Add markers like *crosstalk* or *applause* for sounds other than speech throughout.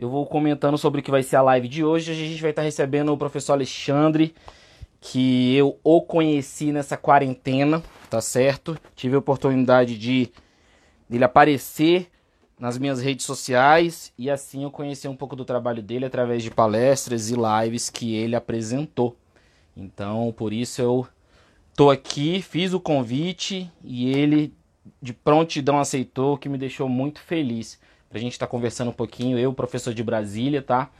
Eu vou comentando sobre o que vai ser a live de hoje. Hoje a gente vai estar recebendo o professor Alexandre, que eu o conheci nessa quarentena, tá certo? Tive a oportunidade de ele aparecer nas minhas redes sociais e assim eu conheci um pouco do trabalho dele através de palestras e lives que ele apresentou. Então, por isso eu tô aqui, fiz o convite e ele de prontidão aceitou, que me deixou muito feliz. Pra gente estar tá conversando um pouquinho, eu, professor de Brasília, tá?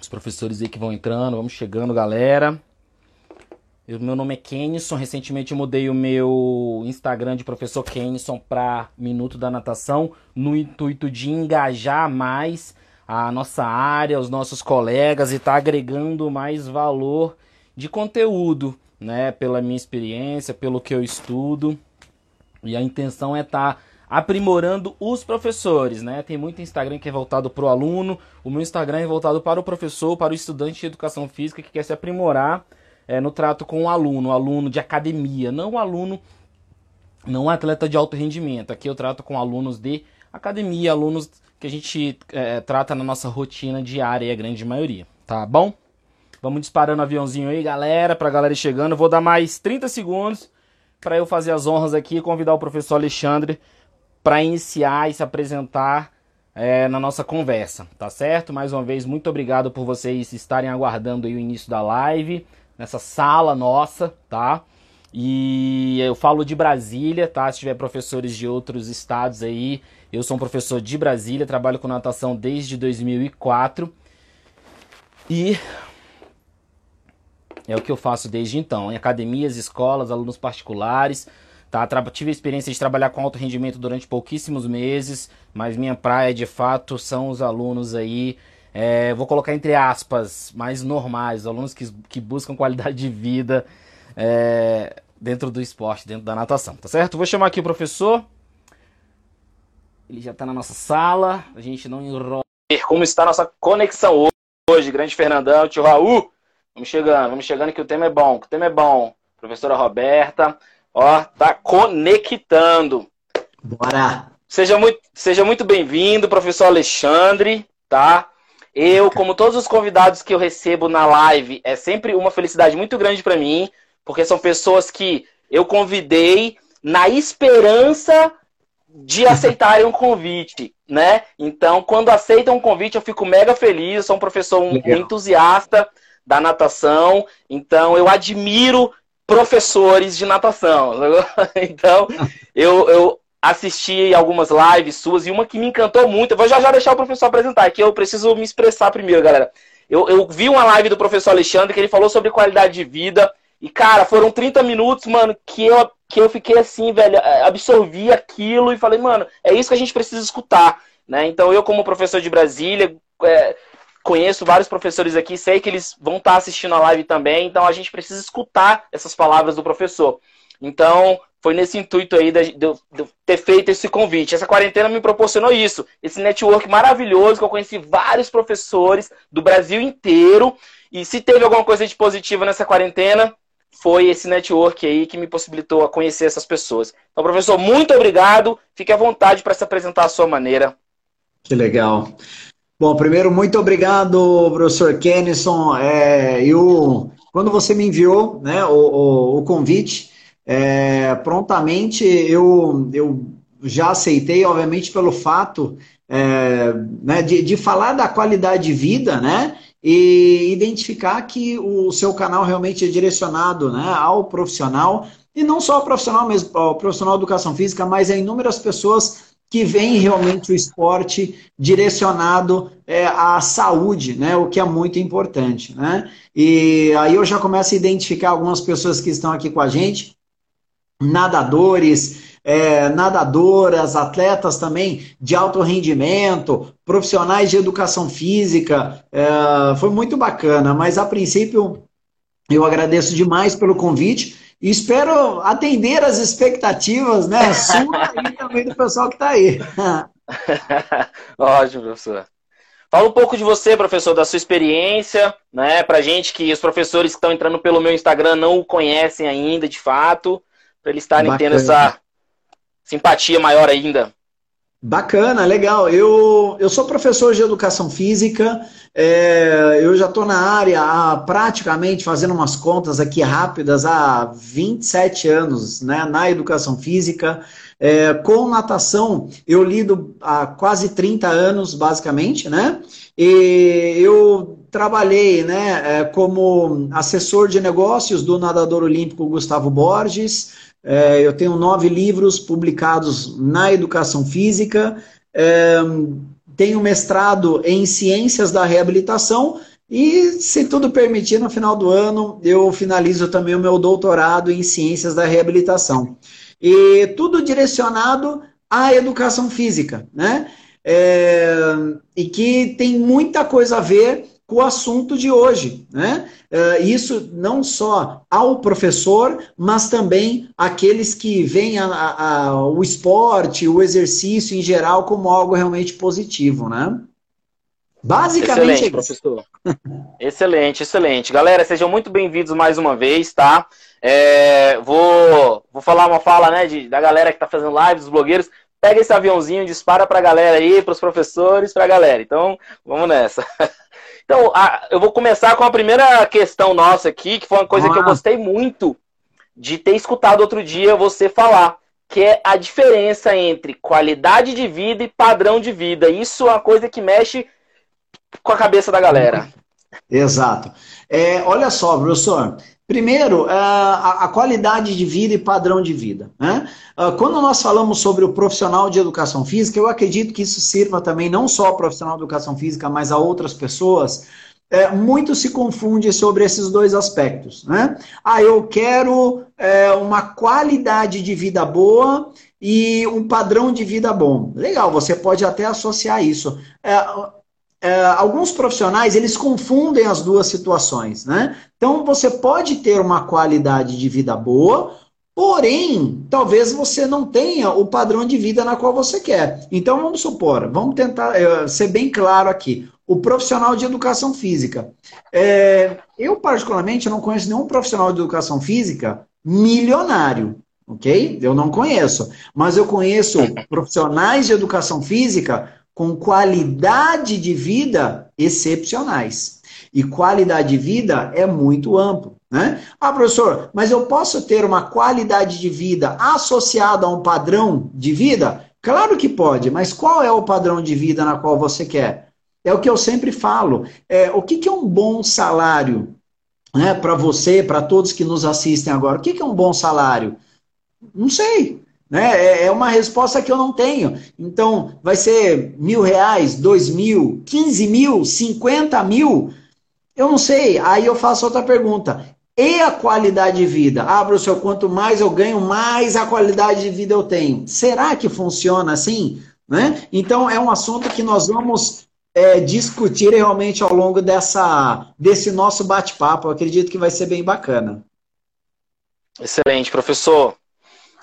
Os professores aí que vão entrando, vamos chegando, galera. Eu, meu nome é Kenison, recentemente mudei o meu Instagram de professor Kenison para Minuto da Natação, no intuito de engajar mais a nossa área, os nossos colegas e tá agregando mais valor de conteúdo, né? Pela minha experiência, pelo que eu estudo. E a intenção é estar tá aprimorando os professores, né? Tem muito Instagram que é voltado para o aluno, o meu Instagram é voltado para o professor, para o estudante de educação física que quer se aprimorar é, no trato com o aluno, o aluno de academia, não o aluno, não o atleta de alto rendimento. Aqui eu trato com alunos de academia, alunos que a gente é, trata na nossa rotina diária, a grande maioria, tá bom? Vamos disparando o aviãozinho aí, galera, pra galera ir chegando. Vou dar mais 30 segundos para eu fazer as honras aqui e convidar o professor Alexandre para iniciar e se apresentar é, na nossa conversa, tá certo? Mais uma vez, muito obrigado por vocês estarem aguardando o início da live, nessa sala nossa, tá? E eu falo de Brasília, tá? Se tiver professores de outros estados aí, eu sou um professor de Brasília, trabalho com natação desde 2004. E é o que eu faço desde então, em academias, escolas, alunos particulares. Tá? Tive a experiência de trabalhar com alto rendimento durante pouquíssimos meses, mas minha praia de fato são os alunos aí, é, vou colocar entre aspas, mais normais, alunos que, que buscam qualidade de vida é, dentro do esporte, dentro da natação, tá certo? Vou chamar aqui o professor. Ele já está na nossa sala, a gente não enrola. Como está a nossa conexão hoje, grande Fernandão, tio Raul. Vamos chegando, vamos chegando que o tema é bom, que o tema é bom. Professora Roberta, ó, tá conectando. Bora! Seja muito, seja muito bem-vindo, professor Alexandre, tá? Eu, como todos os convidados que eu recebo na live, é sempre uma felicidade muito grande para mim, porque são pessoas que eu convidei na esperança de *laughs* aceitarem um convite, né? Então, quando aceitam um convite, eu fico mega feliz. Eu sou um professor um, entusiasta da natação, então eu admiro professores de natação. *laughs* Então, eu, eu assisti algumas lives suas e uma que me encantou muito. Eu vou já já deixar o professor apresentar, que eu preciso me expressar primeiro, galera. Eu, eu vi uma live do professor Alexandre que ele falou sobre qualidade de vida. E, cara, foram 30 minutos, mano, que eu, que eu fiquei assim, velho, absorvi aquilo e falei, mano, é isso que a gente precisa escutar. Né? Então, eu, como professor de Brasília, é, conheço vários professores aqui, sei que eles vão estar assistindo a live também, então a gente precisa escutar essas palavras do professor. Então, foi nesse intuito aí de, de, de, ter feito esse convite. Essa quarentena me proporcionou isso, esse network maravilhoso, que eu conheci vários professores do Brasil inteiro. E se teve alguma coisa de positiva nessa quarentena, foi esse network aí que me possibilitou a conhecer essas pessoas. Então, professor, muito obrigado. Fique à vontade para se apresentar à sua maneira. Que legal. Bom, primeiro, muito obrigado, professor Kennison. É, eu, quando você me enviou né, o, o, o convite, é, prontamente eu, eu já aceitei, obviamente, pelo fato é, né, de, de falar da qualidade de vida, né? E identificar que o seu canal realmente é direcionado né, ao profissional, e não só ao profissional mesmo, ao profissional de educação física, mas a inúmeras pessoas que vem realmente o esporte direcionado é, à saúde, né? o que é muito importante. Né? E aí eu já começo a identificar algumas pessoas que estão aqui com a gente, nadadores, é, nadadoras, atletas também de alto rendimento, profissionais de educação física. É, foi muito bacana, mas a princípio eu agradeço demais pelo convite e espero atender as expectativas, né? *laughs* Sua e também do pessoal que está aí. *laughs* Ótimo, professor. Fala um pouco de você, professor, da sua experiência, né? Pra gente que os professores que estão entrando pelo meu Instagram não o conhecem ainda, de fato, para eles estarem Bacana. tendo essa simpatia maior ainda. Bacana, legal. Eu, eu sou professor de educação física, é, eu já estou na área há praticamente, fazendo umas contas aqui rápidas, há 27 anos né, na educação física. É, com natação, eu lido há quase 30 anos, basicamente, né? E eu trabalhei né, é, como assessor de negócios do nadador olímpico Gustavo Borges. É, eu tenho nove livros publicados na educação física. É, tenho mestrado em ciências da reabilitação. E, se tudo permitir, no final do ano eu finalizo também o meu doutorado em ciências da reabilitação. E tudo direcionado à educação física, né? É, e que tem muita coisa a ver com o assunto de hoje, né? É, isso não só ao professor, mas também aqueles que veem a, a, a, o esporte, o exercício em geral como algo realmente positivo, né? Basicamente. Excelente, professor. *laughs* excelente, excelente. Galera, sejam muito bem-vindos mais uma vez, tá? É, vou, vou falar uma fala, né, de, da galera que tá fazendo live, dos blogueiros. Pega esse aviãozinho, dispara pra galera aí, pros professores, pra galera. Então, vamos nessa. *laughs* Então, a, eu vou começar com a primeira questão nossa aqui, que foi uma coisa que eu gostei muito de ter escutado outro dia você falar, que é a diferença entre qualidade de vida e padrão de vida. Isso é uma coisa que mexe com a cabeça da galera. Exato. É, olha só, professor. Primeiro, é, a, qualidade de vida e padrão de vida. Né? Ah, quando nós falamos sobre o profissional de educação física, eu acredito que isso sirva também não só ao profissional de educação física, mas a outras pessoas. É, muito se confunde sobre esses dois aspectos. Né? Ah, eu quero é, uma qualidade de vida boa e um padrão de vida bom. Legal, você pode até associar isso. É, é, alguns profissionais eles confundem as duas situações, né? Então você pode ter uma qualidade de vida boa, porém talvez você não tenha o padrão de vida na qual você quer. Então vamos supor, vamos tentar é, ser bem claro aqui. O profissional de educação física. É, eu particularmente não conheço nenhum profissional de educação física milionário ok? Eu não conheço, mas eu conheço profissionais de educação física com qualidade de vida excepcionais. E qualidade de vida é muito amplo. Né? Ah, professor, mas eu posso ter uma qualidade de vida associada a um padrão de vida? Claro que pode, mas qual é o padrão de vida na qual você quer? É o que eu sempre falo. É, o que, que é um bom salário né, para você, para todos que nos assistem agora? O que, que é um bom salário? Não sei. Né? É, é uma resposta que eu não tenho. Então, vai ser mil reais, dois mil, quinze mil, cinquenta mil? Eu não sei. Aí eu faço outra pergunta. E a qualidade de vida? Ah, professor, quanto mais eu ganho, mais a qualidade de vida eu tenho. Será que funciona assim? Né? Então, é um assunto que nós vamos é, discutir realmente ao longo dessa, desse nosso bate-papo. Acredito que vai ser bem bacana. Excelente, professor.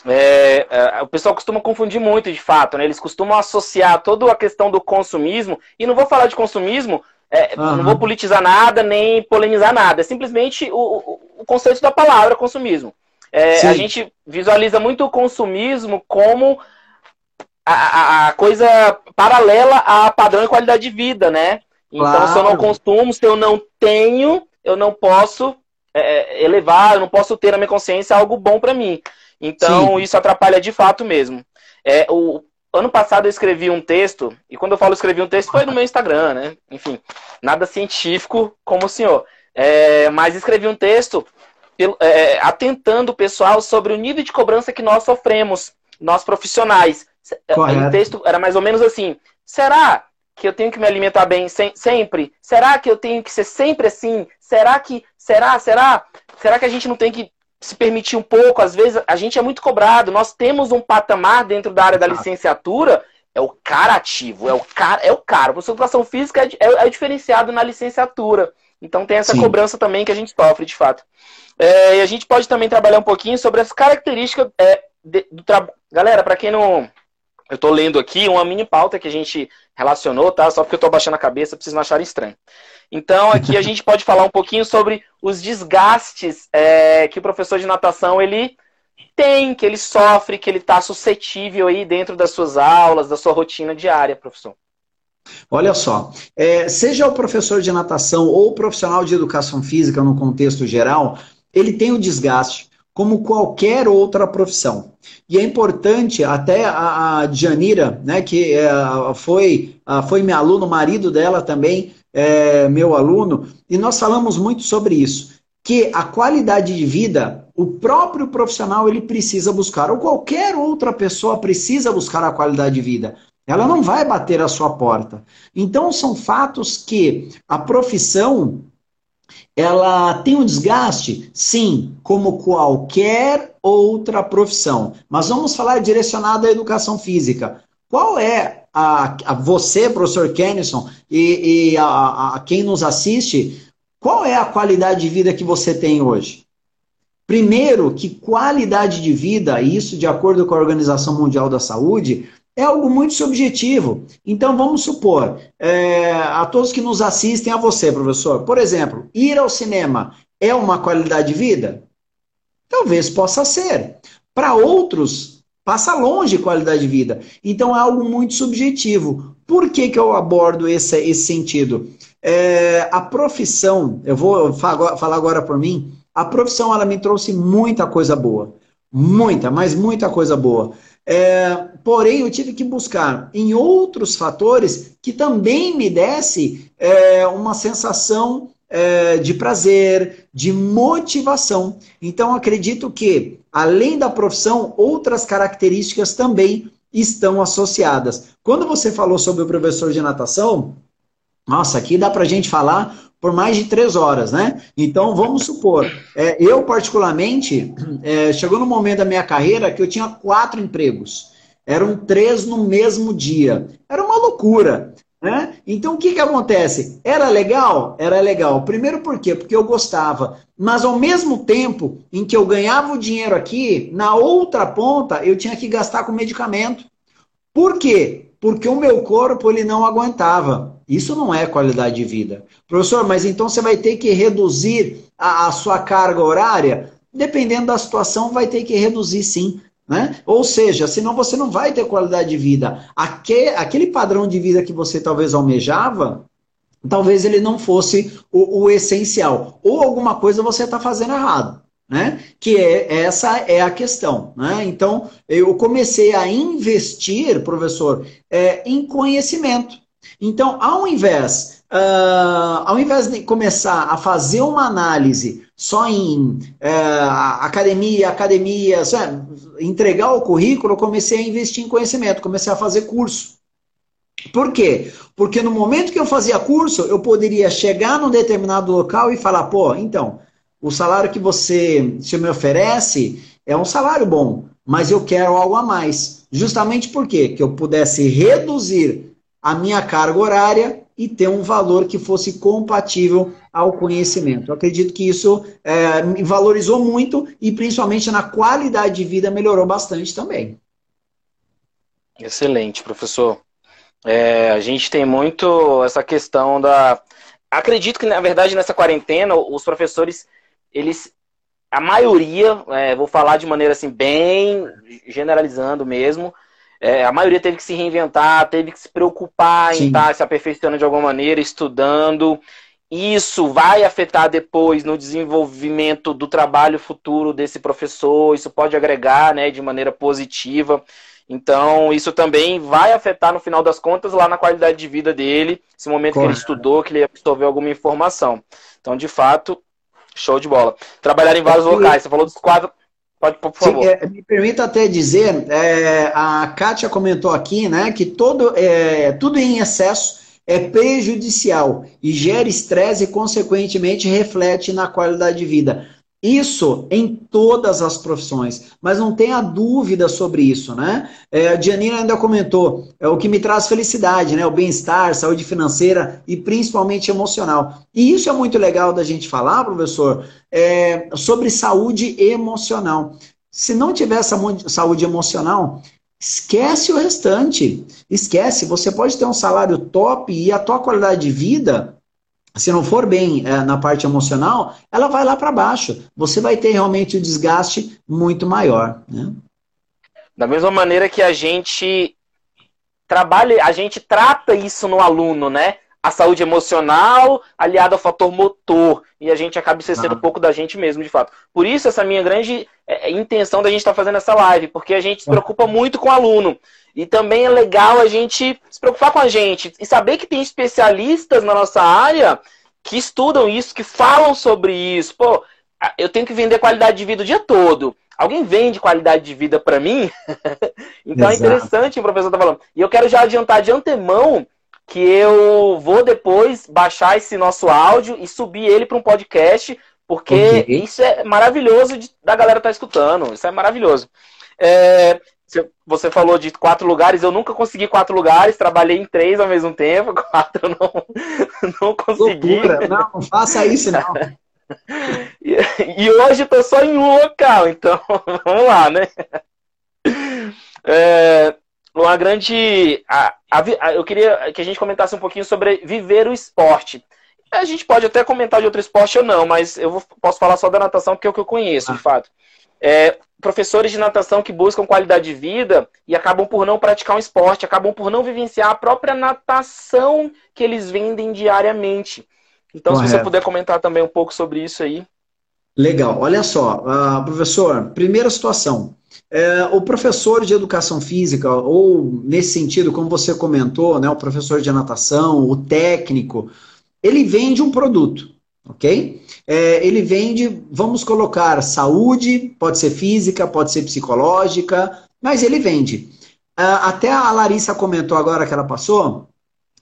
É, é, o pessoal costuma confundir muito, de fato, né? Eles costumam associar toda a questão do consumismo, e não vou falar de consumismo, é, uhum. não vou politizar nada, nem polemizar nada, é simplesmente o, o, conceito da palavra consumismo. É, a gente visualiza muito o consumismo como a, a, a, coisa paralela a padrão e qualidade de vida, né? Então, claro. se eu não consumo, se eu não tenho, eu não posso é, elevar, eu não posso ter na minha consciência algo bom para mim. Então, Sim. isso atrapalha de fato mesmo. É, o, ano passado eu escrevi um texto, e quando eu falo escrevi um texto, foi no meu Instagram, né? Enfim, nada científico como o senhor. É, mas escrevi um texto é, atentando o pessoal sobre o nível de cobrança que nós sofremos, nós profissionais. Correto. O texto era mais ou menos assim: será que eu tenho que me alimentar bem sempre? Será que eu tenho que ser sempre assim? Será que. Será? Será? Será que a gente não tem que se permitir um pouco, às vezes a gente é muito cobrado. Nós temos um patamar dentro da área da licenciatura, é o cara ativo, é o cara, é o cara. O professor de educação física é, é, é, diferenciado na licenciatura. Então tem essa Sim. cobrança também que a gente sofre, de fato. É, e a gente pode também trabalhar um pouquinho sobre as características é, de, do trabalho. Galera, para quem não. Eu estou lendo aqui uma mini pauta que a gente relacionou, tá? Só porque eu estou baixando a cabeça, preciso não acharem estranho. Então, aqui a gente pode falar um pouquinho sobre os desgastes é, que o professor de natação ele tem, que ele sofre, que ele está suscetível aí dentro das suas aulas, da sua rotina diária, professor? Olha só, é, seja o professor de natação ou o profissional de educação física no contexto geral, ele tem o desgaste como qualquer outra profissão. E é importante, até a, a Janira, né, que é, foi, foi meu aluno, o marido dela também, é, meu aluno, e nós falamos muito sobre isso, que a qualidade de vida, o próprio profissional ele precisa buscar, ou qualquer outra pessoa precisa buscar a qualidade de vida. Ela não vai bater a sua porta. Então são fatos que a profissão ela tem um desgaste, sim, como qualquer outra profissão. Mas vamos falar direcionado à educação física. Qual é a, a você, professor Kennison, e, e a, a quem nos assiste, qual é a qualidade de vida que você tem hoje? Primeiro, que qualidade de vida, isso de acordo com a Organização Mundial da Saúde, é algo muito subjetivo. Então, vamos supor, é, a todos que nos assistem, a você, professor, por exemplo, ir ao cinema é uma qualidade de vida? Talvez possa ser. Para outros, passa longe de qualidade de vida. Então, é algo muito subjetivo. Por que, que eu abordo esse, esse sentido? É, a profissão, eu vou falar agora por mim, a profissão ela me trouxe muita coisa boa. Muita, mas muita coisa boa. É, porém, eu tive que buscar em outros fatores que também me desse é, uma sensação é, de prazer, de motivação. Então, acredito que, além da profissão, outras características também estão associadas. Quando você falou sobre o professor de natação, nossa, aqui dá para a gente falar por mais de três horas, né? Então, vamos supor, é, eu particularmente, é, chegou no momento da minha carreira que eu tinha quatro empregos. Eram três no mesmo dia. Era uma loucura. Né? Então, o que, que acontece? Era legal? Era legal. Primeiro, por quê? Porque eu gostava. Mas, ao mesmo tempo em que eu ganhava o dinheiro aqui, na outra ponta, eu tinha que gastar com medicamento. Por quê? Porque o meu corpo ele não aguentava. Isso não é qualidade de vida. Professor, mas então você vai ter que reduzir a, a sua carga horária? Dependendo da situação, vai ter que reduzir sim. Né? Ou seja, senão você não vai ter qualidade de vida. Aquele, padrão de vida que você talvez almejava, talvez ele não fosse o, o essencial. Ou alguma coisa você está fazendo errado. Né? Que é, essa é a questão. Né? Então, eu comecei a investir, professor, é, em conhecimento. Então, ao invés, uh, ao invés de começar a fazer uma análise só em uh, academia, academia, sabe? entregar o currículo, eu comecei a investir em conhecimento, comecei a fazer curso. Por quê? Porque no momento que eu fazia curso, eu poderia chegar num determinado local e falar, pô, então, o salário que você se me oferece é um salário bom, mas eu quero algo a mais. Justamente por quê? Que eu pudesse reduzir a minha carga horária e ter um valor que fosse compatível ao conhecimento. Eu acredito que isso é, me valorizou muito e principalmente na qualidade de vida melhorou bastante também. Excelente, professor. É, a gente tem muito essa questão da. Acredito que, na verdade, nessa quarentena, os professores, eles. A maioria, é, vou falar de maneira assim, bem generalizando mesmo, é, a maioria teve que se reinventar, teve que se preocupar Sim. em estar se aperfeiçoando de alguma maneira, estudando. Isso vai afetar depois no desenvolvimento do trabalho futuro desse professor, isso pode agregar né, de maneira positiva. Então, isso também vai afetar, no final das contas, lá na qualidade de vida dele, esse momento Corre. que ele estudou, que ele absorveu alguma informação. Então, de fato, show de bola. Trabalhar em vários locais. Você falou dos quatro, Pode, por favor. Sim, é, me permita até dizer, é, a Kátia comentou aqui, né, que todo, é, tudo em excesso é prejudicial e gera estresse e, consequentemente, reflete na qualidade de vida. Isso em todas as profissões, mas não tenha dúvida sobre isso, né? É, a Janina ainda comentou, é o que me traz felicidade, né? O bem-estar, saúde financeira e principalmente emocional. E isso é muito legal da gente falar, professor, é, sobre saúde emocional. Se não tiver saúde emocional, esquece o restante. Esquece, você pode ter um salário top e a tua qualidade de vida se não for bem é, na parte emocional, ela vai lá para baixo. Você vai ter realmente o um desgaste muito maior. Né? Da mesma maneira que a gente trabalha, a gente trata isso no aluno, né? A saúde emocional aliada ao fator motor. E a gente acaba esquecendo ah. um pouco da gente mesmo, de fato. Por isso, essa minha grande é, intenção da gente estar tá fazendo essa live, porque a gente se preocupa muito com o aluno. E também é legal a gente se preocupar com a gente e saber que tem especialistas na nossa área que estudam isso, que falam sobre isso. Pô, eu tenho que vender qualidade de vida o dia todo. Alguém vende qualidade de vida para mim? *laughs* então é Exato. é interessante o professor tá falando. E eu quero já adiantar de antemão que eu vou depois baixar esse nosso áudio e subir ele para um podcast, porque okay. isso é maravilhoso de, da galera tá escutando. Isso é maravilhoso. É, você falou de quatro lugares, eu nunca consegui quatro lugares, trabalhei em três ao mesmo tempo, *laughs* quatro não, não consegui. Loucura. Não, não faça isso não. *laughs* E, e hoje estou só em um local, então *laughs* vamos lá, né? É, uma grande. A, a, eu queria que a gente comentasse um pouquinho sobre viver o esporte. A gente pode até comentar de outro esporte ou não, mas eu vou, posso falar só da natação, porque é o que eu conheço, ah. de fato. É, professores de natação que buscam qualidade de vida e acabam por não praticar um esporte, acabam por não vivenciar a própria natação que eles vendem diariamente. Então, Correto. se você puder comentar também um pouco sobre isso aí. Legal. Olha só, uh, professor, primeira situação. É, o professor de educação física, ou nesse sentido, como você comentou, né, o professor de natação, o técnico, ele vende um produto, ok? É, ele vende, vamos colocar saúde, pode ser física, pode ser psicológica, mas ele vende. Uh, até a Larissa comentou agora que ela passou,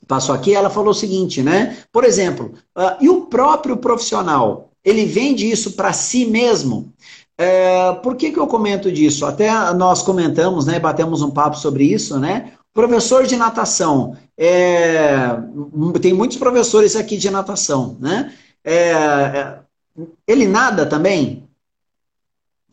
passou aqui, ela falou o seguinte, né? Por exemplo, uh, e o próprio profissional, ele vende isso para si mesmo? É, por que, que eu comento disso? Até nós comentamos, né, batemos um papo sobre isso, né? Professor de natação, é, tem muitos professores aqui de natação, né? É, é ele nada também?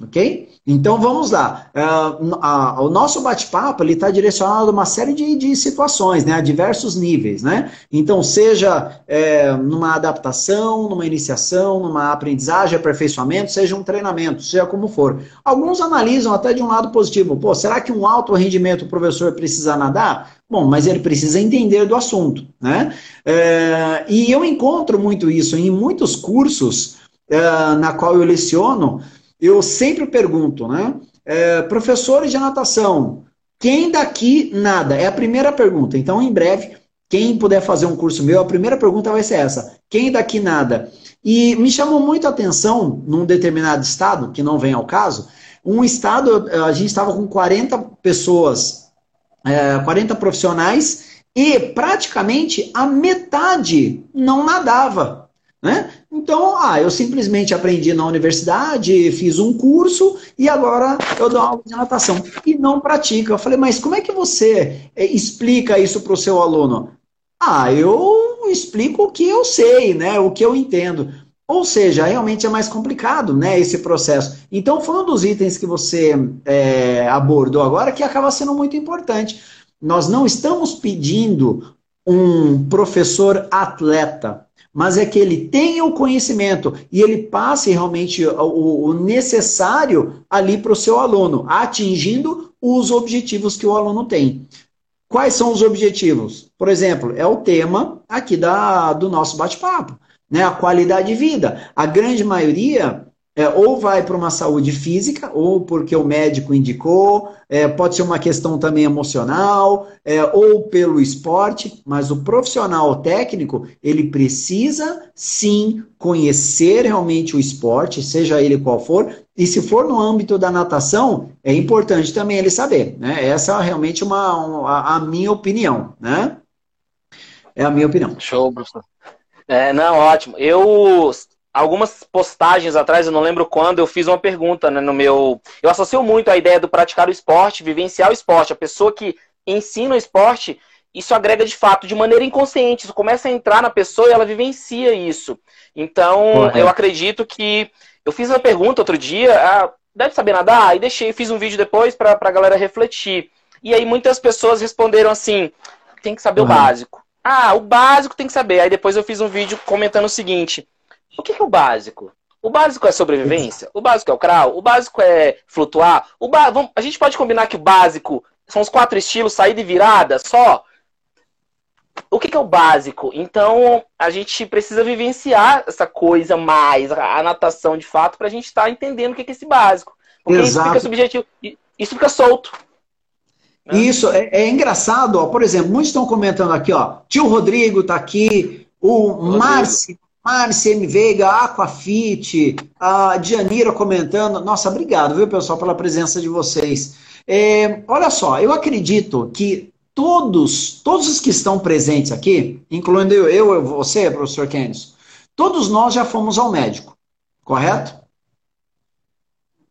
Ok? Então vamos lá. Uh, o nosso bate-papo está direcionado a uma série de, de, situações, né, a diversos níveis. Né? Então, seja é, numa adaptação, numa iniciação, numa aprendizagem, aperfeiçoamento, seja um treinamento, seja como for. Alguns analisam até de um lado positivo. Pô, será que um alto rendimento o professor precisa nadar? Bom, mas ele precisa entender do assunto. Né? É, e eu encontro muito isso em muitos cursos é, na qual eu leciono eu sempre pergunto, né? É, professores de natação, quem daqui nada? É a primeira pergunta. Então, em breve, quem puder fazer um curso meu, a primeira pergunta vai ser essa: quem daqui nada? E me chamou muito a atenção, num determinado estado, que não vem ao caso, um estado, a gente estava com 40 pessoas, é, 40 profissionais, e praticamente a metade não nadava. Né? Então, ah, eu simplesmente aprendi na universidade, fiz um curso e agora eu dou aula de natação. E não pratica. Eu falei, mas como é que você eh, explica isso para o seu aluno? Ah, eu explico o que eu sei, né? O que eu entendo. Ou seja, realmente é mais complicado, né, esse processo. Então, foi um dos itens que você é, abordou agora que acaba sendo muito importante. Nós não estamos pedindo um professor atleta mas é que ele tenha o conhecimento e ele passe realmente o, o necessário ali para o seu aluno, atingindo os objetivos que o aluno tem. Quais são os objetivos? Por exemplo, é o tema aqui da, do nosso bate-papo, né? A qualidade de vida. A grande maioria é, ou vai para uma saúde física, ou porque o médico indicou, é, pode ser uma questão também emocional, é, ou pelo esporte, mas o profissional técnico, ele precisa sim conhecer realmente o esporte, seja ele qual for, e se for no âmbito da natação, é importante também ele saber, né? Essa é realmente uma, uma a minha opinião, né? É a minha opinião. Show, professor. É, não, ótimo. Eu algumas postagens atrás, eu não lembro quando, eu fiz uma pergunta né, no meu. Eu associo muito a ideia do praticar o esporte, vivenciar o esporte. A pessoa que ensina o esporte, isso agrega de fato, de maneira inconsciente. Isso começa a entrar na pessoa e ela vivencia isso. Então, eu acredito que. Eu fiz uma pergunta outro dia, ah, deve saber nadar? E deixei, fiz um vídeo depois para a galera refletir. E aí muitas pessoas responderam assim: tem que saber uhum. o básico. Ah, o básico tem que saber. Aí depois eu fiz um vídeo comentando o seguinte: o que, que é o básico? O básico é sobrevivência? O básico é o crawl? O básico é flutuar? O ba... A gente pode combinar que o básico são os quatro estilos, saída e virada só? O que, que é o básico? Então, a gente precisa vivenciar essa coisa mais, a natação de fato, para a gente estar tá entendendo o que, que é esse básico. Porque Exato. isso fica subjetivo, isso fica solto. Né? Isso, é, é, engraçado, ó, por exemplo, muitos estão comentando aqui, ó, tio Rodrigo tá aqui, o Márcio, Márcia M. Veiga, Aquafit, a Dianira comentando. Nossa, obrigado, viu, pessoal, pela presença de vocês. É, olha só, eu acredito que todos, todos os que estão presentes aqui, incluindo eu, eu você, professor Keynes, todos nós já fomos ao médico, correto?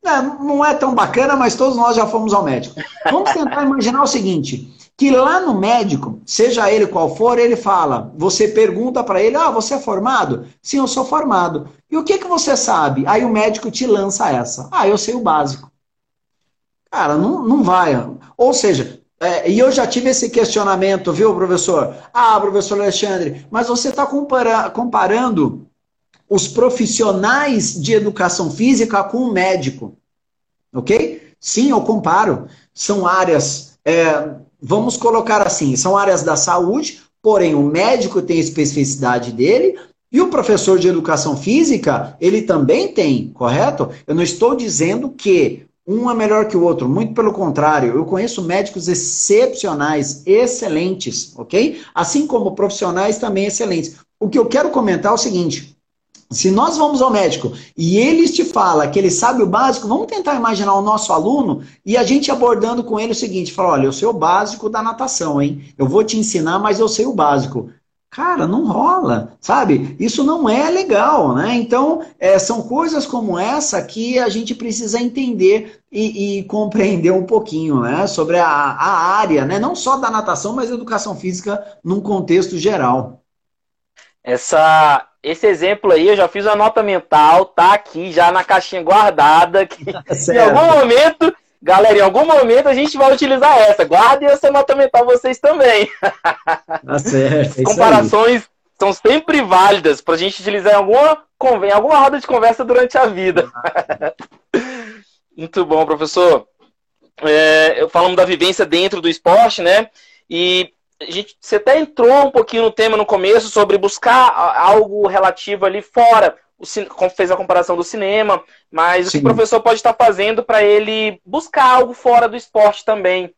É, não é tão bacana, mas todos nós já fomos ao médico. Vamos tentar imaginar o seguinte: que lá no médico, seja ele qual for, ele fala, você pergunta para ele, ah, você é formado? Sim, eu sou formado. E o que, que você sabe? Aí o médico te lança essa. Ah, eu sei o básico. Cara, não, não vai. Ou seja, é, e eu já tive esse questionamento, viu, professor? Ah, professor Alexandre, mas você está compara comparando os profissionais de educação física com o médico. Ok? Sim, eu comparo. São áreas, é, vamos colocar assim, são áreas da saúde, porém o médico tem a especificidade dele e o professor de educação física, ele também tem, correto? Eu não estou dizendo que um é melhor que o outro, muito pelo contrário, eu conheço médicos excepcionais, excelentes, ok? Assim como profissionais também excelentes. O que eu quero comentar é o seguinte: se nós vamos ao médico e ele te fala que ele sabe o básico, vamos tentar imaginar o nosso aluno e a gente abordando com ele o seguinte: fala, olha, eu sei o básico da natação, hein? Eu vou te ensinar, mas eu sei o básico. Cara, não rola, sabe? Isso não é legal, né? Então, é, são coisas como essa que a gente precisa entender e, e compreender um pouquinho, né? Sobre a, a área, né? Não só da natação, mas educação física num contexto geral. Essa, esse exemplo aí, eu já fiz a nota mental, tá aqui já na caixinha guardada. Que *laughs* em algum momento, galera, em algum momento a gente vai utilizar essa. Guardem essa nota mental vocês também. *laughs* Tá certo. É Comparações são sempre válidas para a gente utilizar em alguma, em alguma roda de conversa durante a vida. *laughs* Muito bom, professor. É, falamos da vivência dentro do esporte, né? E a gente, você até entrou um pouquinho no tema no começo sobre buscar algo relativo ali fora. O, fez a comparação do cinema, mas Sim. o que o professor pode estar fazendo para ele buscar algo fora do esporte também.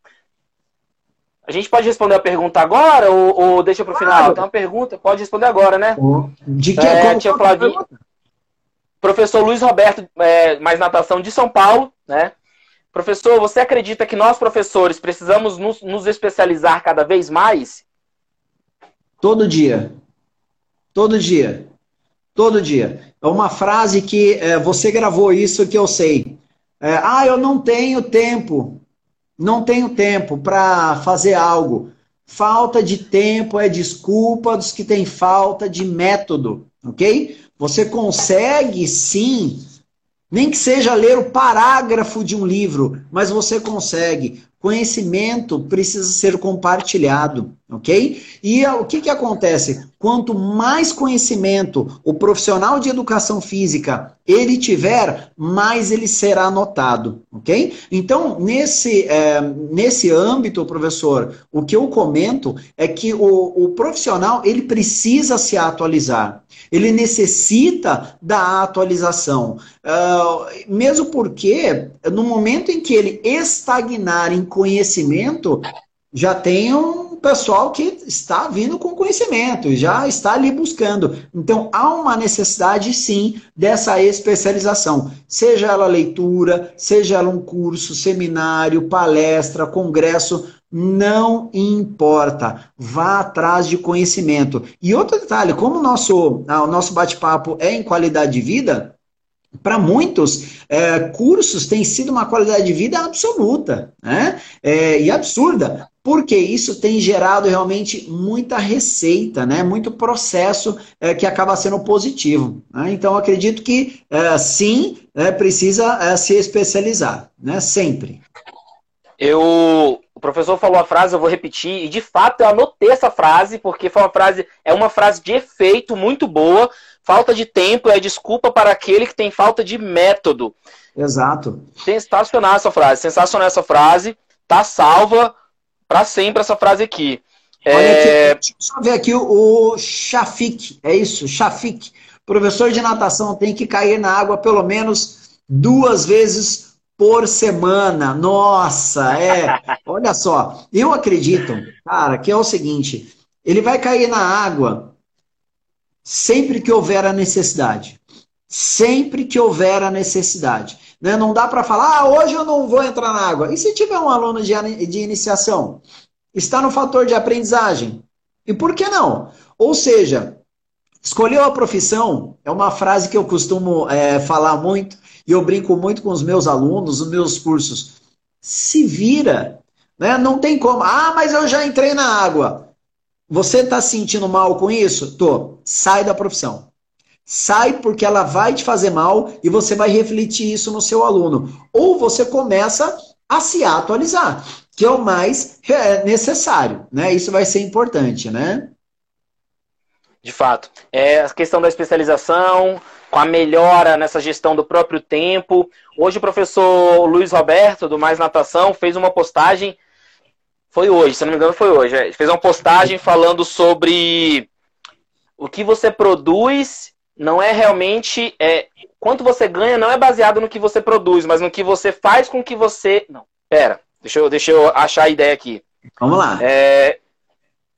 A gente pode responder a pergunta agora ou, ou deixa para o final? Claro. Tem uma pergunta, pode responder agora, né? De que é, tia Flavinha, Professor Luiz Roberto, é, mais natação de São Paulo, né? Professor, você acredita que nós, professores, precisamos nos, nos especializar cada vez mais? Todo dia. Todo dia. Todo dia. É uma frase que é, você gravou isso que eu sei. É, ah, eu não tenho tempo. Não tenho tempo para fazer algo. Falta de tempo é desculpa dos que têm falta de método, ok? Você consegue sim nem que seja ler o parágrafo de um livro, mas você consegue. Conhecimento precisa ser compartilhado, ok? E o que, que acontece? Quanto mais conhecimento o profissional de educação física ele tiver, mais ele será notado, ok? Então, nesse, é, nesse âmbito, professor, o que eu comento é que o, o profissional ele precisa se atualizar. Ele necessita da atualização. Uh, mesmo porque, no momento em que ele estagnar em conhecimento, já tem um pessoal que está vindo com conhecimento, já está ali buscando. Então, há uma necessidade, sim, dessa especialização. Seja ela leitura, seja ela um curso, seminário, palestra, congresso, não importa. Vá atrás de conhecimento. E outro detalhe, como o nosso, ah, o nosso bate-papo é em qualidade de vida, para muitos, é, cursos têm sido uma qualidade de vida absoluta né? É, e absurda, porque isso tem gerado realmente muita receita, né? muito processo é, que acaba sendo positivo. Né? Então, acredito que é, sim, é, precisa é, se especializar, né? sempre. Eu o professor falou a frase, eu vou repetir, e de fato eu anotei essa frase, porque foi uma frase, é uma frase de efeito muito boa. Falta de tempo é desculpa para aquele que tem falta de método. Exato. Sensacional essa frase, sensacional essa frase. Tá salva para sempre essa frase aqui. Olha é... aqui, deixa eu só ver aqui o, o Shafik, é isso, Shafik. Professor de natação tem que cair na água pelo menos duas vezes por semana. Nossa, é. *laughs* Olha só, eu acredito, cara, que é o seguinte: ele vai cair na água sempre que houver a necessidade. Sempre que houver a necessidade. Né? Não dá para falar, ah, hoje eu não vou entrar na água. E se tiver um aluno de, de iniciação? Está no fator de aprendizagem. E por que não? Ou seja, escolheu a profissão, é uma frase que eu costumo é, falar muito, e eu brinco muito com os meus alunos, os meus cursos. Se vira, né? Não tem como. Ah, mas eu já entrei na água. Você está se sentindo mal com isso? Tô. Sai da profissão. Sai porque ela vai te fazer mal e você vai refletir isso no seu aluno. Ou você começa a se atualizar, que é o mais é, necessário, né? Isso vai ser importante, né? De fato. É a questão da especialização, com a melhora nessa gestão do próprio tempo. Hoje o professor Luiz Roberto, do Mais Natação, fez uma postagem. Foi hoje, se não me engano, foi hoje. É, fez uma postagem falando sobre o que você produz não é realmente. É, quanto você ganha não é baseado no que você produz, mas no que você faz com que você. Não, pera, deixa eu, deixa eu achar a ideia aqui. Vamos lá. É,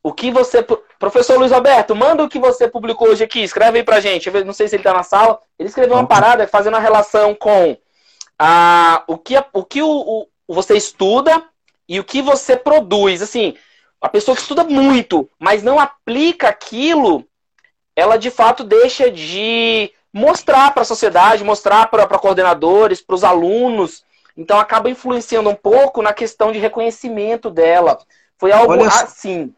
o que você. Professor Luiz Alberto, manda o que você publicou hoje aqui, escreve aí pra gente. Eu não sei se ele tá na sala. Ele escreveu uma parada fazendo a relação com a, o que, o que o, o, você estuda e o que você produz. Assim, a pessoa que estuda muito, mas não aplica aquilo, ela de fato deixa de mostrar para a sociedade, mostrar para coordenadores, para os alunos. Então acaba influenciando um pouco na questão de reconhecimento dela. Foi algo Olha assim.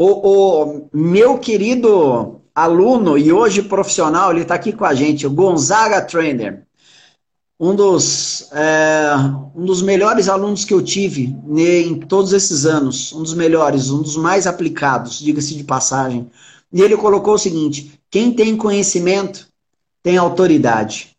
O, o, meu querido aluno e hoje profissional, ele está aqui com a gente, o Gonzaga Trainer. Um dos, é, um dos melhores alunos que eu tive em todos esses anos. Um dos melhores, um dos mais aplicados, diga-se de passagem. E ele colocou o seguinte: quem tem conhecimento tem autoridade.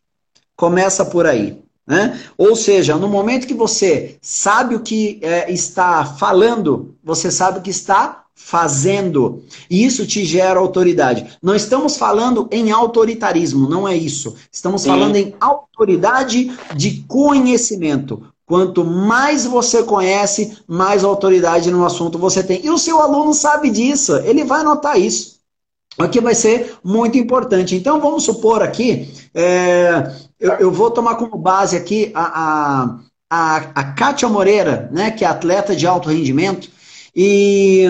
Começa por aí. Né? Ou seja, no momento que você sabe o que é, está falando, você sabe o que está fazendo. E isso te gera autoridade. Não estamos falando em autoritarismo, não é isso. Estamos Sim. falando em autoridade de conhecimento. Quanto mais você conhece, mais autoridade no assunto você tem. E o seu aluno sabe disso, ele vai notar isso. Aqui vai ser muito importante. Então, vamos supor aqui, é, eu, eu, vou tomar como base aqui a, a, a, a Kátia Moreira, né, que é atleta de alto rendimento, e,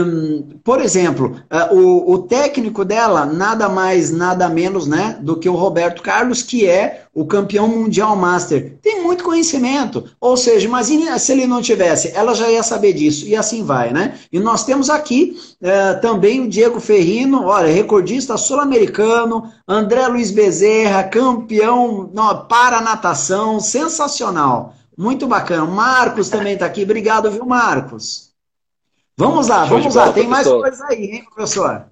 por exemplo, eh, o, o, técnico dela, nada mais, nada menos né, do que o Roberto Carlos, que é o campeão mundial master. Tem muito conhecimento. Ou seja, imagine se ele não tivesse, ela já ia saber disso. E assim vai, né? E nós temos aqui é, também o Diego Ferrino, olha, recordista sul-americano, André Luiz Bezerra, campeão não, para natação, sensacional. Muito bacana. Marcos também está aqui. Obrigado, viu, Marcos? Vamos lá, vamos lá. Tem mais coisas aí, hein, professor?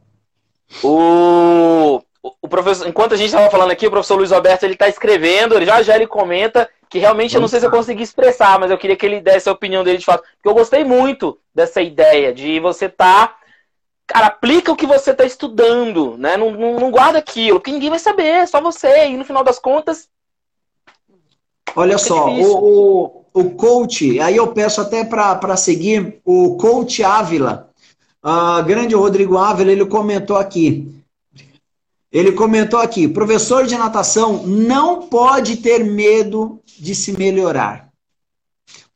O, o professor, enquanto a gente estava falando aqui, o professor Luiz Alberto ele está escrevendo, ele já já ele comenta que realmente eu não sei se eu consegui expressar, mas eu queria que ele desse a opinião dele de fato. Porque eu gostei muito dessa ideia de você estar. Tá, cara, aplica o que você está estudando, né? Não, não, não, guarda aquilo, porque ninguém vai saber, só você. E no final das contas. Olha só, o, o coach, aí eu peço até para seguir o coach Ávila, a grande Rodrigo Ávila, ele comentou aqui. Ele comentou aqui: professor de natação não pode ter medo de se melhorar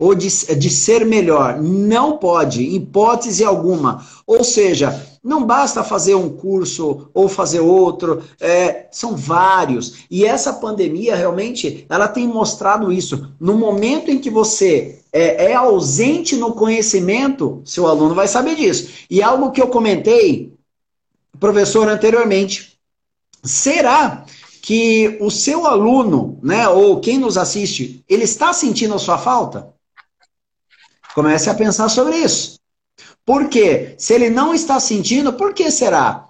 ou de, de ser melhor. Não pode, hipótese alguma. Ou seja, não basta fazer um curso ou fazer outro, é, são vários. E essa pandemia realmente ela tem mostrado isso. No momento em que você é, é ausente no conhecimento, seu aluno vai saber disso. E algo que eu comentei, professor, anteriormente, será que o seu aluno, né, ou quem nos assiste, ele está sentindo a sua falta? Comece a pensar sobre isso. Por quê? Se ele não está sentindo, por que será?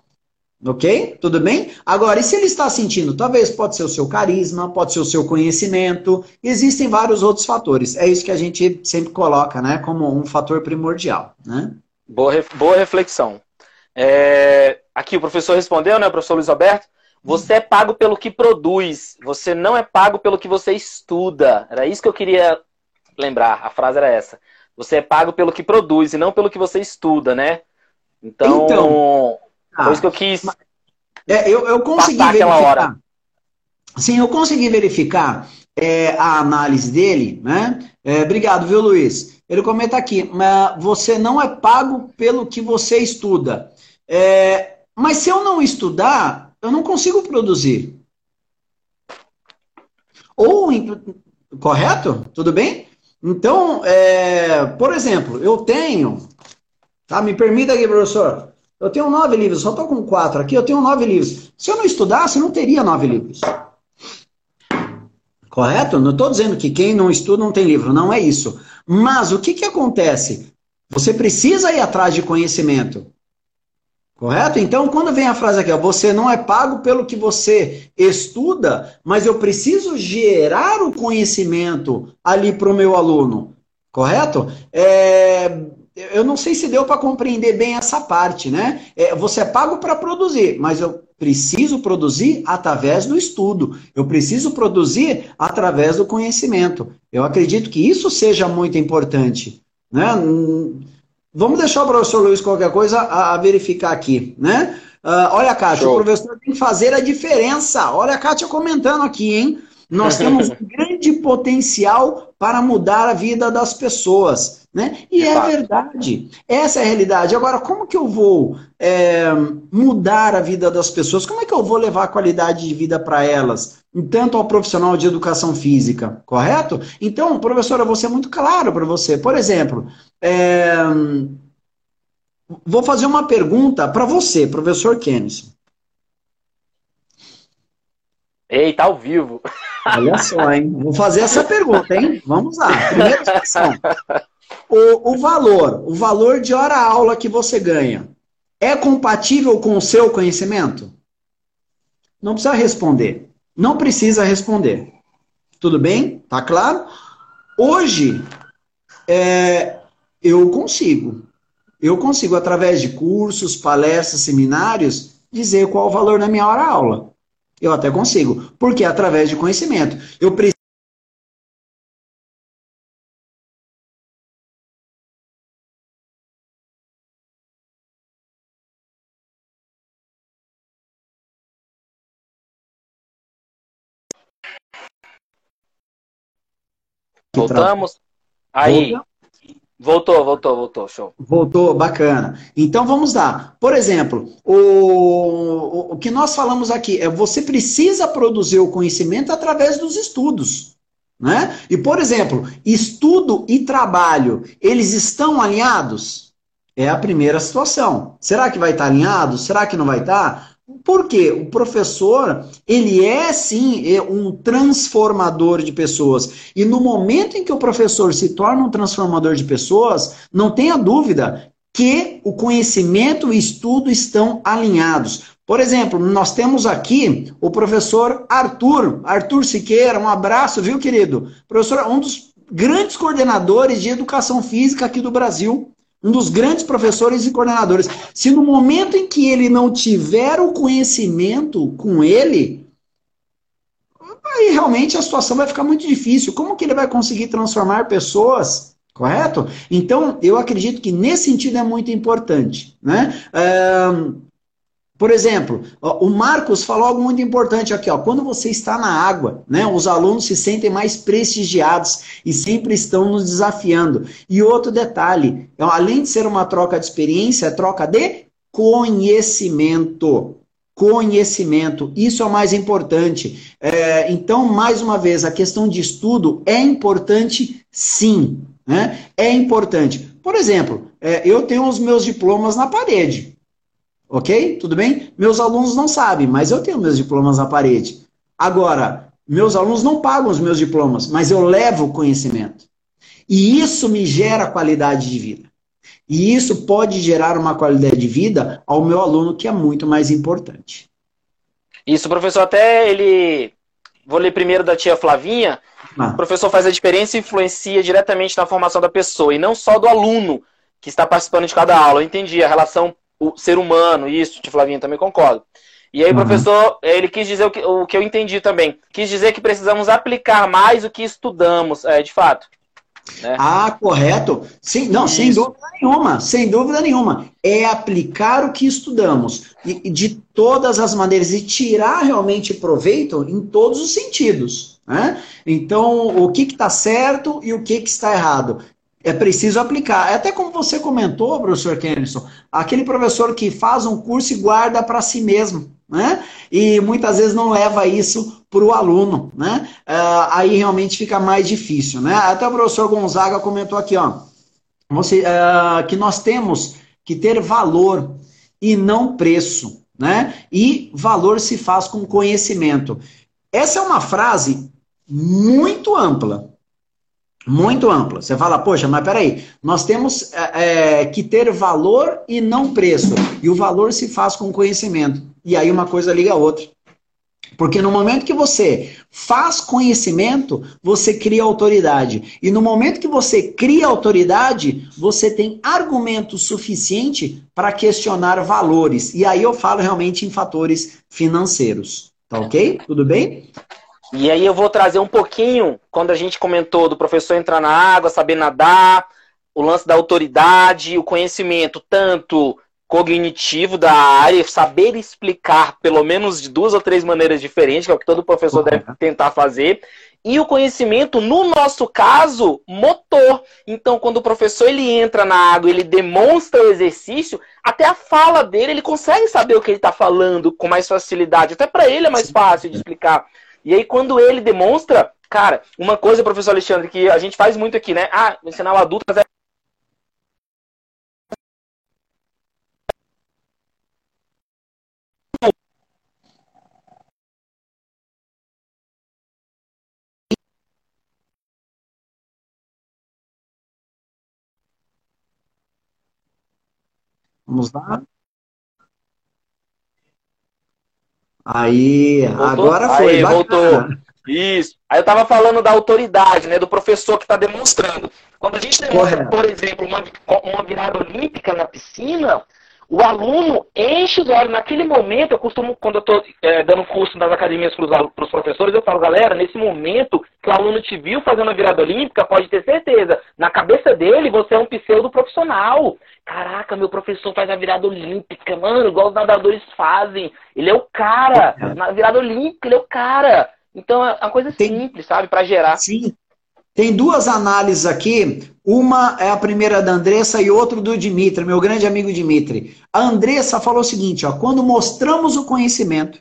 Ok? Tudo bem? Agora, e se ele está sentindo? Talvez pode ser o seu carisma, pode ser o seu conhecimento, existem vários outros fatores. É isso que a gente sempre coloca, né? Como um fator primordial. Né? Boa, boa reflexão. É, aqui o professor respondeu, né, professor Luiz Alberto? Você é pago pelo que produz, você não é pago pelo que você estuda. Era isso que eu queria lembrar, a frase era essa. Você é pago pelo que produz e não pelo que você estuda, né? Então, então ah, Foi isso que eu quis. É, eu, eu consegui verificar. Hora. Sim, eu consegui verificar é, a análise dele, né? É, obrigado, viu, Luiz? Ele comenta aqui, mas você não é pago pelo que você estuda. É, mas se eu não estudar, eu não consigo produzir. Ou, correto? Tudo bem? Então, é, por exemplo, eu tenho, tá? Me permita aqui, professor. Eu tenho nove livros, só estou com quatro aqui, eu tenho nove livros. Se eu não estudasse, eu não teria nove livros. Correto? Não estou dizendo que quem não estuda não tem livro, não é isso. Mas o que, que acontece? Você precisa ir atrás de conhecimento. Correto? Então, quando vem a frase aqui, ó, você não é pago pelo que você estuda, mas eu preciso gerar o conhecimento ali para o meu aluno. Correto? É, eu não sei se deu para compreender bem essa parte, né? É, você é pago para produzir, mas eu preciso produzir através do estudo. Eu preciso produzir através do conhecimento. Eu acredito que isso seja muito importante, né? Vamos deixar o professor Luiz qualquer coisa a, a verificar aqui, né? Uh, olha, Kátia, Show. o professor tem que fazer a diferença. Olha a Kátia comentando aqui, hein? Nós temos um *laughs* grande potencial para mudar a vida das pessoas. Né? E é, é verdade. Essa é a realidade. Agora, como que eu vou é, mudar a vida das pessoas? Como é que eu vou levar a qualidade de vida para elas? Tanto ao profissional de educação física, correto? Então, professora, eu vou ser muito claro para você. Por exemplo, é, vou fazer uma pergunta para você, professor Kennison. Eita, ao vivo. Olha só, hein? Vou fazer essa pergunta, hein? Vamos lá. Primeira questão. O, o valor, o valor de hora aula que você ganha, é compatível com o seu conhecimento? Não precisa responder. Não precisa responder. Tudo bem? Tá claro? Hoje, é, eu consigo. Eu consigo, através de cursos, palestras, seminários, dizer qual o valor da minha hora aula. Eu até consigo, porque é através de conhecimento. Eu preciso Voltamos? Aí. Voltou, voltou, voltou, show. Voltou, bacana. Então vamos lá. Por exemplo, o, o, o, que nós falamos aqui é você precisa produzir o conhecimento através dos estudos. Né? E, por exemplo, estudo e trabalho, eles estão alinhados? É a primeira situação. Será que vai estar alinhado? Será que não vai estar? Porque o professor, ele é sim é um transformador de pessoas. E no momento em que o professor se torna um transformador de pessoas, não tenha dúvida que o conhecimento e o estudo estão alinhados. Por exemplo, nós temos aqui o professor Arthur, Arthur Siqueira, um abraço, viu, querido? Professor, um dos grandes coordenadores de educação física aqui do Brasil um dos grandes professores e coordenadores. Se no momento em que ele não tiver o conhecimento com ele, aí realmente a situação vai ficar muito difícil. Como que ele vai conseguir transformar pessoas? Correto? Então, eu acredito que nesse sentido é muito importante. Né? Por exemplo, o Marcos falou algo muito importante aqui, ó. Quando você está na água, né, os alunos se sentem mais prestigiados e sempre estão nos desafiando. E outro detalhe, além de ser uma troca de experiência, é troca de conhecimento. Conhecimento, isso é o mais importante. É, então, mais uma vez, a questão de estudo é importante, sim. Né? É importante. Por exemplo, é, eu tenho os meus diplomas na parede. Ok? Tudo bem? Meus alunos não sabem, mas eu tenho meus diplomas na parede. Agora, meus alunos não pagam os meus diplomas, mas eu levo o conhecimento. E isso me gera qualidade de vida. E isso pode gerar uma qualidade de vida ao meu aluno, que é muito mais importante. Isso, professor, até ele. Vou ler primeiro da tia Flavinha. Ah. O professor faz a diferença e influencia diretamente na formação da pessoa, e não só do aluno que está participando de cada aula. Eu entendi a relação o ser humano, isso, tia Flavinha, também concordo. E aí, uhum. professor, ele quis dizer o que, o que eu entendi também. Quis dizer que precisamos aplicar mais o que estudamos, é, de fato. Né? Ah, correto. Sim, não, Isso. sem dúvida nenhuma, sem dúvida nenhuma. É aplicar o que estudamos e, de todas as maneiras e tirar realmente proveito em todos os sentidos. Né? Então, o que está certo e o que, que está errado. É preciso aplicar. É até como você comentou, professor Kennison, aquele professor que faz um curso e guarda para si mesmo né? E muitas vezes não leva isso para o aluno, né? Uh, aí realmente fica mais difícil, né? Até o professor Gonzaga comentou aqui, ó, você, uh, que nós temos que ter valor e não preço, né? E valor se faz com conhecimento. Essa é uma frase muito ampla, muito ampla. Você fala, poxa, mas peraí, nós temos é, que ter valor e não preço. E o valor se faz com conhecimento. E aí uma coisa liga a outra. Porque no momento que você faz conhecimento, você cria autoridade. E no momento que você cria autoridade, você tem argumento suficiente para questionar valores. E aí eu falo realmente em fatores financeiros. Tá ok? Tudo bem? E aí eu vou trazer um pouquinho, quando a gente comentou do professor entrar na água, saber nadar, o lance da autoridade, o conhecimento tanto cognitivo da área, saber explicar pelo menos de duas ou três maneiras diferentes, que é o que todo professor deve tentar fazer, e o conhecimento, no nosso caso, motor. Então, quando o professor ele entra na água, ele demonstra o exercício, até a fala dele, ele consegue saber o que ele está falando com mais facilidade. Até para ele é mais fácil de explicar. E aí, quando ele demonstra, cara, uma coisa, professor Alexandre, que a gente faz muito aqui, né? Ah, ensinar o adulto a Vamos lá. Aí, voltou? agora foi. Aí, voltou. Isso. Aí eu estava falando da autoridade, né, do professor que está demonstrando. Quando a gente demonstra, por exemplo, uma, uma virada olímpica na piscina, o aluno enche os olhos. Naquele momento, eu costumo, quando eu estou é, dando curso nas academias para os professores, eu falo, galera, nesse momento que o aluno te viu fazendo a virada olímpica, pode ter certeza, na cabeça dele, você é um pseudo profissional. Caraca, meu professor faz a virada olímpica, mano, igual os nadadores fazem. Ele é o cara. Na virada olímpica, ele é o cara. Então é uma coisa simples, sabe? Para gerar. Sim. Tem duas análises aqui. Uma é a primeira da Andressa e outra do Dimitri, meu grande amigo Dimitri. A Andressa falou o seguinte: ó, quando mostramos o conhecimento,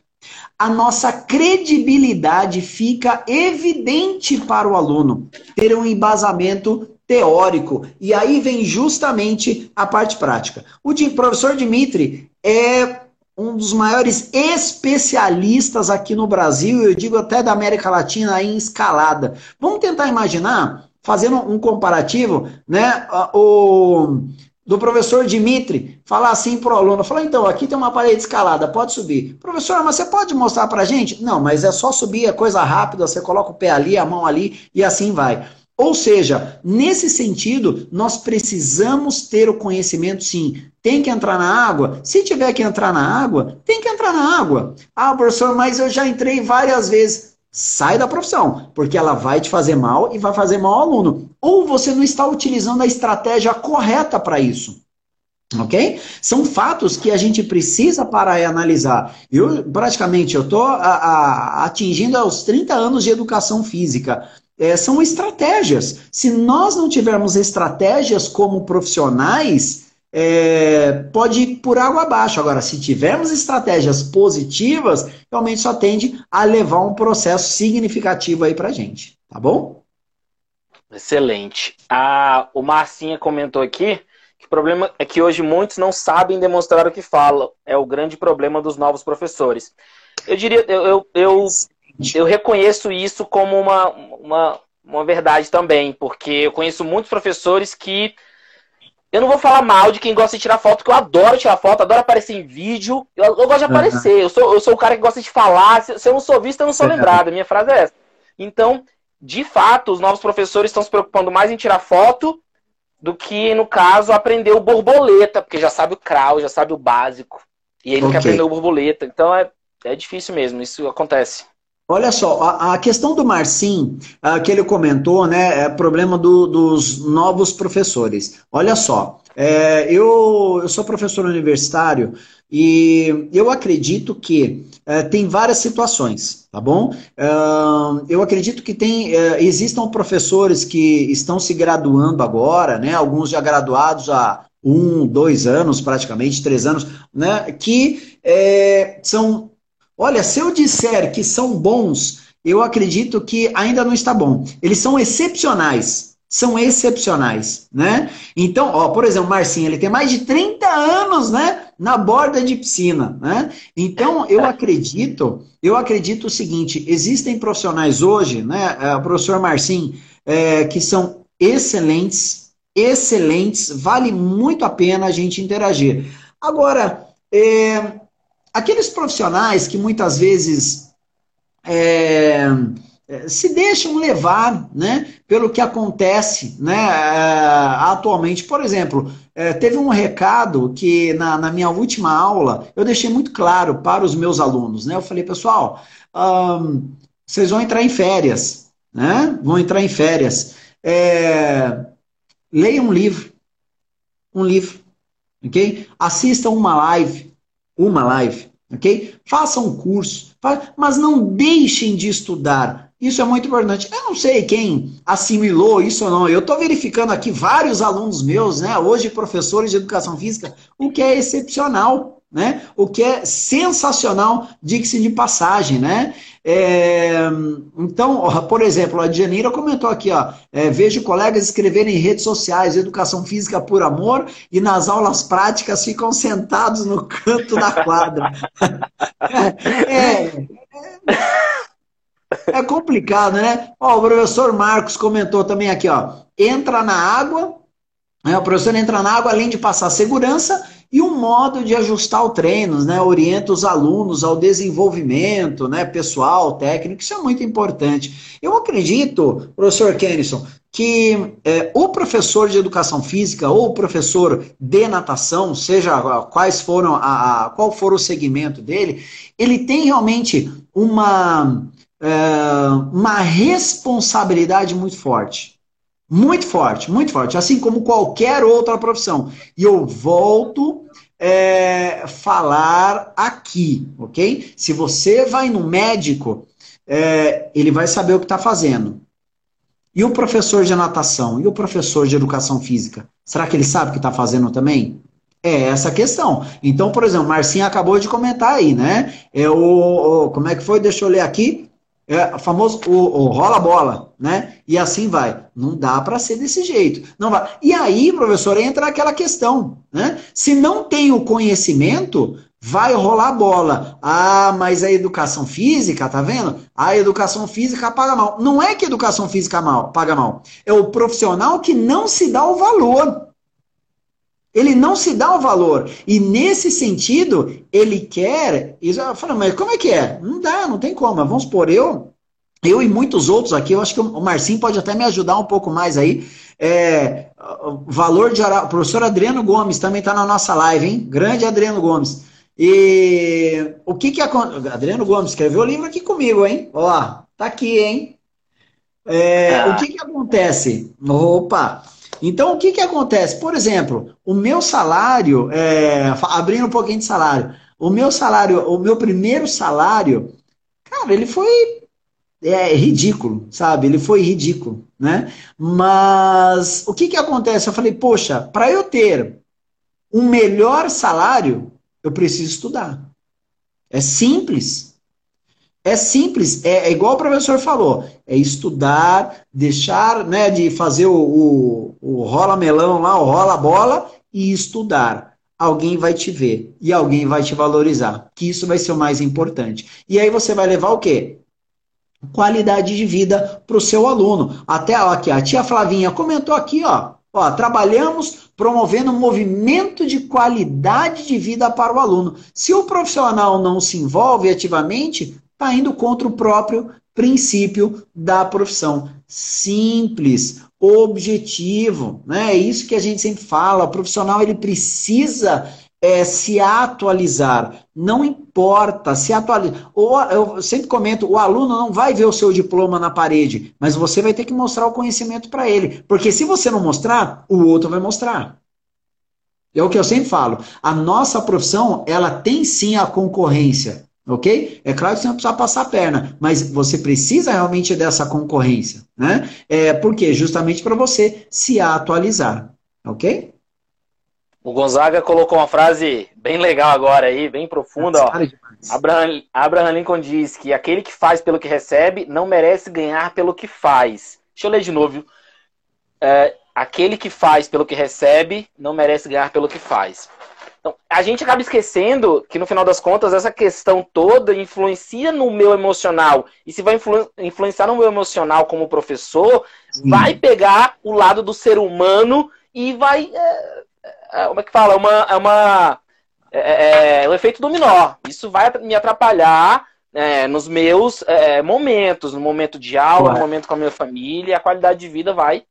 a nossa credibilidade fica evidente para o aluno ter um embasamento teórico. E aí vem justamente a parte prática. O professor Dimitri é um dos maiores especialistas aqui no Brasil, eu digo até da América Latina, em escalada. Vamos tentar imaginar, fazendo um comparativo, né? O do professor Dimitri falar assim para o aluno, falar, então, aqui tem uma parede escalada, pode subir. Professor, mas você pode mostrar para a gente? Não, mas é só subir, é coisa rápida, você coloca o pé ali, a mão ali e assim vai. Ou seja, nesse sentido, nós precisamos ter o conhecimento sim. Tem que entrar na água? Se tiver que entrar na água, tem que entrar na água. Ah, professor, mas eu já entrei várias vezes. Sai da profissão, porque ela vai te fazer mal e vai fazer mal ao aluno. Ou você não está utilizando a estratégia correta para isso. Ok? São fatos que a gente precisa parar e analisar. Eu, praticamente, eu estou atingindo aos 30 anos de educação física é, são estratégias. Se nós não tivermos estratégias como profissionais, é, pode ir por água abaixo. Agora, se tivermos estratégias positivas, realmente só tende a levar um processo significativo aí pra gente. Tá bom? Excelente. Ah, o Marcinha comentou aqui que o problema é que hoje muitos não sabem demonstrar o que falam. É o grande problema dos novos professores. Eu diria, eu, eu, eu eu reconheço isso como uma, uma, uma verdade também, porque eu conheço muitos professores que eu não vou falar mal de quem gosta de tirar foto, porque eu adoro tirar foto, adoro aparecer em vídeo. Eu, eu gosto de aparecer. Uhum. Eu, sou, eu sou o cara que gosta de falar. Se, se eu não sou visto, eu não sou lembrado. Minha frase é essa. Então, de fato, os novos professores estão se preocupando mais em tirar foto do que, no caso, aprender o borboleta, porque já sabe o crawl, já sabe o básico. E ele okay. quer aprender o borboleta. Então é, é difícil mesmo, isso acontece. Olha só, a, a, questão do Marcim, uh, que ele comentou, né, é problema do, dos novos professores. Olha só, é, eu, eu sou professor universitário e eu acredito que é, tem várias situações, tá bom? Uh, eu acredito que tem, uh, existam professores que estão se graduando agora, né, alguns já graduados há um, dois anos, praticamente, três anos, né, que é, são Olha, se eu disser que são bons, eu acredito que ainda não está bom. Eles são excepcionais. São excepcionais, né? Então, ó, por exemplo, Marcinho, ele tem mais de 30 anos, né? Na borda de piscina, né? Então, eu acredito, eu acredito o seguinte, existem profissionais hoje, né? É, professor Marcinho, é, que são excelentes, excelentes, vale muito a pena a gente interagir. Agora, é, aqueles profissionais que muitas vezes é, é, se deixam levar né, pelo que acontece né, é, atualmente. Por exemplo, é, teve um recado que na, na, minha última aula eu deixei muito claro para os meus alunos. Né? Eu falei, pessoal, vocês vão entrar em férias, né? vão entrar em férias. É, leiam um livro, um livro, ok? Assistam uma live, uma live, ok? Façam um curso, mas não deixem de estudar. Isso é muito importante. Eu não sei quem assimilou isso ou não. Eu estou verificando aqui vários alunos meus, né? Hoje professores de educação física, o que é excepcional né? O que é sensacional, diga-se de passagem, né? É, então, ó, por exemplo, a Dianira comentou aqui, ó, é, vejo colegas escreverem em redes sociais educação física por amor e nas aulas práticas ficam sentados no canto da quadra. *laughs* é, é, é complicado, né? Ó, o professor Marcos comentou também aqui, ó, entra na água, né, o professor entra na água além de passar segurança e um modo de ajustar o treino, né? Orienta os alunos ao desenvolvimento né? pessoal, técnico, isso é muito importante. Eu acredito, professor Kennison, que é, o professor de educação física ou o professor de natação, seja quais foram a, a qual for o segmento dele, ele tem realmente uma, é, uma responsabilidade muito forte. Muito forte, muito forte, assim como qualquer outra profissão. E eu volto é, falar aqui, ok? Se você vai no médico, é, ele vai saber o que está fazendo. E o professor de natação? E o professor de educação física? Será que ele sabe o que está fazendo também? É essa a questão. Então, por exemplo, Marcinha acabou de comentar aí, né? É o, o, como é que foi? Deixa eu ler aqui. É, famoso o, o rola bola, né? E assim vai. Não dá para ser desse jeito. Não vai. E aí, professor, entra aquela questão, né? Se não tem o conhecimento, vai rolar bola. Ah, mas a educação física, tá vendo? A educação física paga mal. Não é que a educação física mal, paga mal. É o profissional que não se dá o valor. Ele não se dá o valor. E nesse sentido, ele quer. Eu falo, mas como é que é? Não dá, não tem como. Vamos supor, eu, eu e muitos outros aqui, eu acho que o Marcinho pode até me ajudar um pouco mais aí. É, valor de O professor Adriano Gomes também está na nossa live, hein? Grande Adriano Gomes. E o que que acontece? Adriano Gomes escreveu o livro aqui comigo, hein? Ó, tá aqui, hein? É, ah. O que que acontece? Opa! Então, o que, que acontece? Por exemplo, o meu salário, é, abrindo um pouquinho de salário, o meu salário, o meu primeiro salário, cara, ele foi é, ridículo, sabe? Ele foi ridículo, né? Mas o que, que acontece? Eu falei, poxa, para eu ter um melhor salário, eu preciso estudar. É simples. É simples, é, é, igual o professor falou, é estudar, deixar né, de fazer o, o, o rola-melão lá, o rola-bola e estudar. Alguém vai te ver e alguém vai te valorizar, que isso vai ser o mais importante. E aí você vai levar o quê? Qualidade de vida para o seu aluno. Até aqui, a tia Flavinha comentou aqui, ó, ó, trabalhamos promovendo um movimento de qualidade de vida para o aluno. Se o profissional não se envolve ativamente, está indo contra o próprio princípio da profissão. Simples, objetivo, né? É isso que a gente sempre fala. O profissional ele precisa é, se atualizar. Não importa, se atualizar. eu sempre comento, o aluno não vai ver o seu diploma na parede, mas você vai ter que mostrar o conhecimento para ele. Porque se você não mostrar, o outro vai mostrar. É o que eu sempre falo. A nossa profissão, ela tem sim a concorrência. Ok? É claro que você não precisa passar a perna, mas você precisa realmente dessa concorrência, né? É, por quê? Justamente para você se atualizar, ok? O Gonzaga colocou uma frase bem legal agora aí, bem profunda. Ó. Abraham, Abraham Lincoln diz que aquele que faz pelo que recebe não merece ganhar pelo que faz. Deixa eu ler de novo. É, aquele que faz pelo que recebe não merece ganhar pelo que faz. Então, a gente acaba esquecendo que, no final das contas, essa questão toda influencia no meu emocional. E se vai influ influenciar no meu emocional como professor, Sim. vai pegar o lado do ser humano e vai. É, como é que fala? Uma, é uma, é, é, o efeito dominó. Isso vai me atrapalhar é, nos meus é, momentos, no momento de aula, no momento com a minha família, a qualidade de vida vai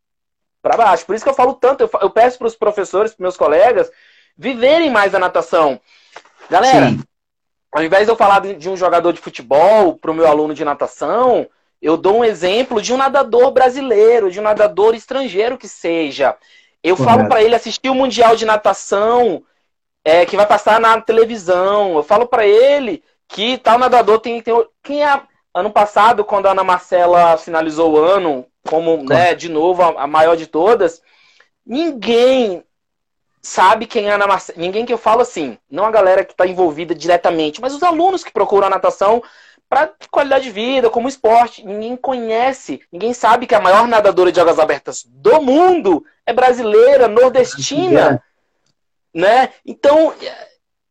para baixo. Por isso que eu falo tanto, eu, eu peço para os professores, para meus colegas, viverem mais a natação. Galera, Sim. ao invés de eu falar de um jogador de futebol para o meu aluno de natação, eu dou um exemplo de um nadador brasileiro, de um nadador estrangeiro que seja. Eu Correto. falo para ele assistir o Mundial de Natação é, que vai passar na televisão. Eu falo para ele que tal nadador tem, tem. Quem é. Ano passado, quando a Ana Marcela finalizou o ano, como, né, de novo, a, a maior de todas, ninguém sabe quem é a Ana Marcela. Ninguém que eu falo assim, não a galera que está envolvida diretamente, mas os alunos que procuram a natação para qualidade de vida, como esporte. Ninguém conhece, ninguém sabe que a maior nadadora de águas abertas do mundo é brasileira, nordestina, né? Então,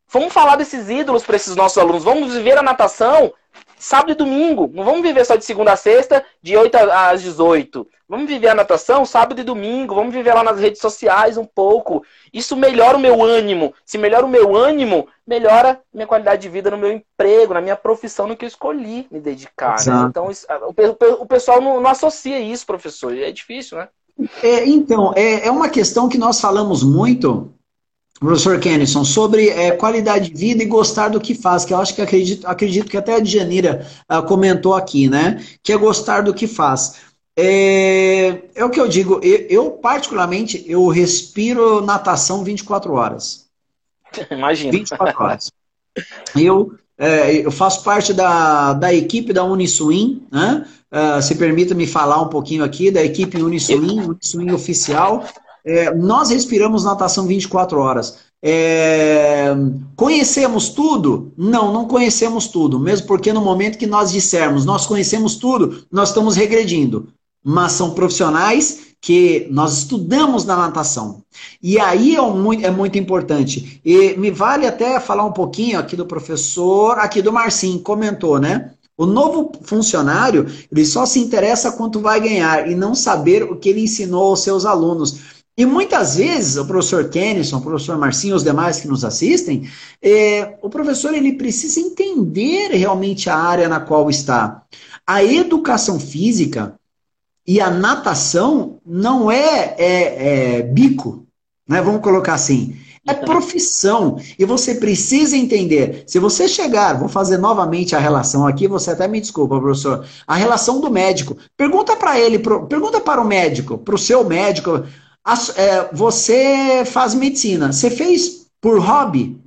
vamos falar desses ídolos para esses nossos alunos. Vamos viver a natação sábado e domingo. Não vamos viver só de segunda a sexta, de 8 às 18. Vamos viver a natação sábado e domingo. Vamos viver lá nas redes sociais um pouco. Isso melhora o meu ânimo. Se melhora o meu ânimo, melhora minha qualidade de vida no meu emprego, na minha profissão, no que eu escolhi me dedicar. Né? Então, isso, o, o, pessoal não, não, associa isso, professor. É difícil, né? É, então, é, é uma questão que nós falamos muito professor Kennison, sobre é, qualidade de vida e gostar do que faz, que eu acho que acredito, acredito que até a Djanira uh, comentou aqui, né? Que é gostar do que faz. É, é o que eu digo, eu, eu, particularmente, eu respiro natação 24 horas. *laughs* Imagina. 24 horas. Eu, é, eu faço parte da, da equipe da Uniswim, né? Uh, se permita me falar um pouquinho aqui da equipe Uniswim, Uniswim oficial. É, nós respiramos natação 24 horas. É, conhecemos tudo? Não, não conhecemos tudo. Mesmo porque no momento que nós dissermos nós conhecemos tudo, nós estamos regredindo. Mas são profissionais que nós estudamos na natação. E aí é muito, é muito importante. E me vale até falar um pouquinho aqui do professor, aqui do Marcinho, comentou, né? O novo funcionário, ele só se interessa quanto vai ganhar e não saber o que ele ensinou aos seus alunos. E muitas vezes, o professor Kennison, o professor Marcinho, os demais que nos assistem, é, o professor ele precisa entender realmente a área na qual está. A educação física e a natação não é, é, é bico, né? vamos colocar assim. É profissão. E você precisa entender. Se você chegar, vou fazer novamente a relação aqui, você até me desculpa, professor. A relação do médico. Pergunta para ele, pergunta para o médico, para o seu médico é, você faz medicina. Você fez por hobby?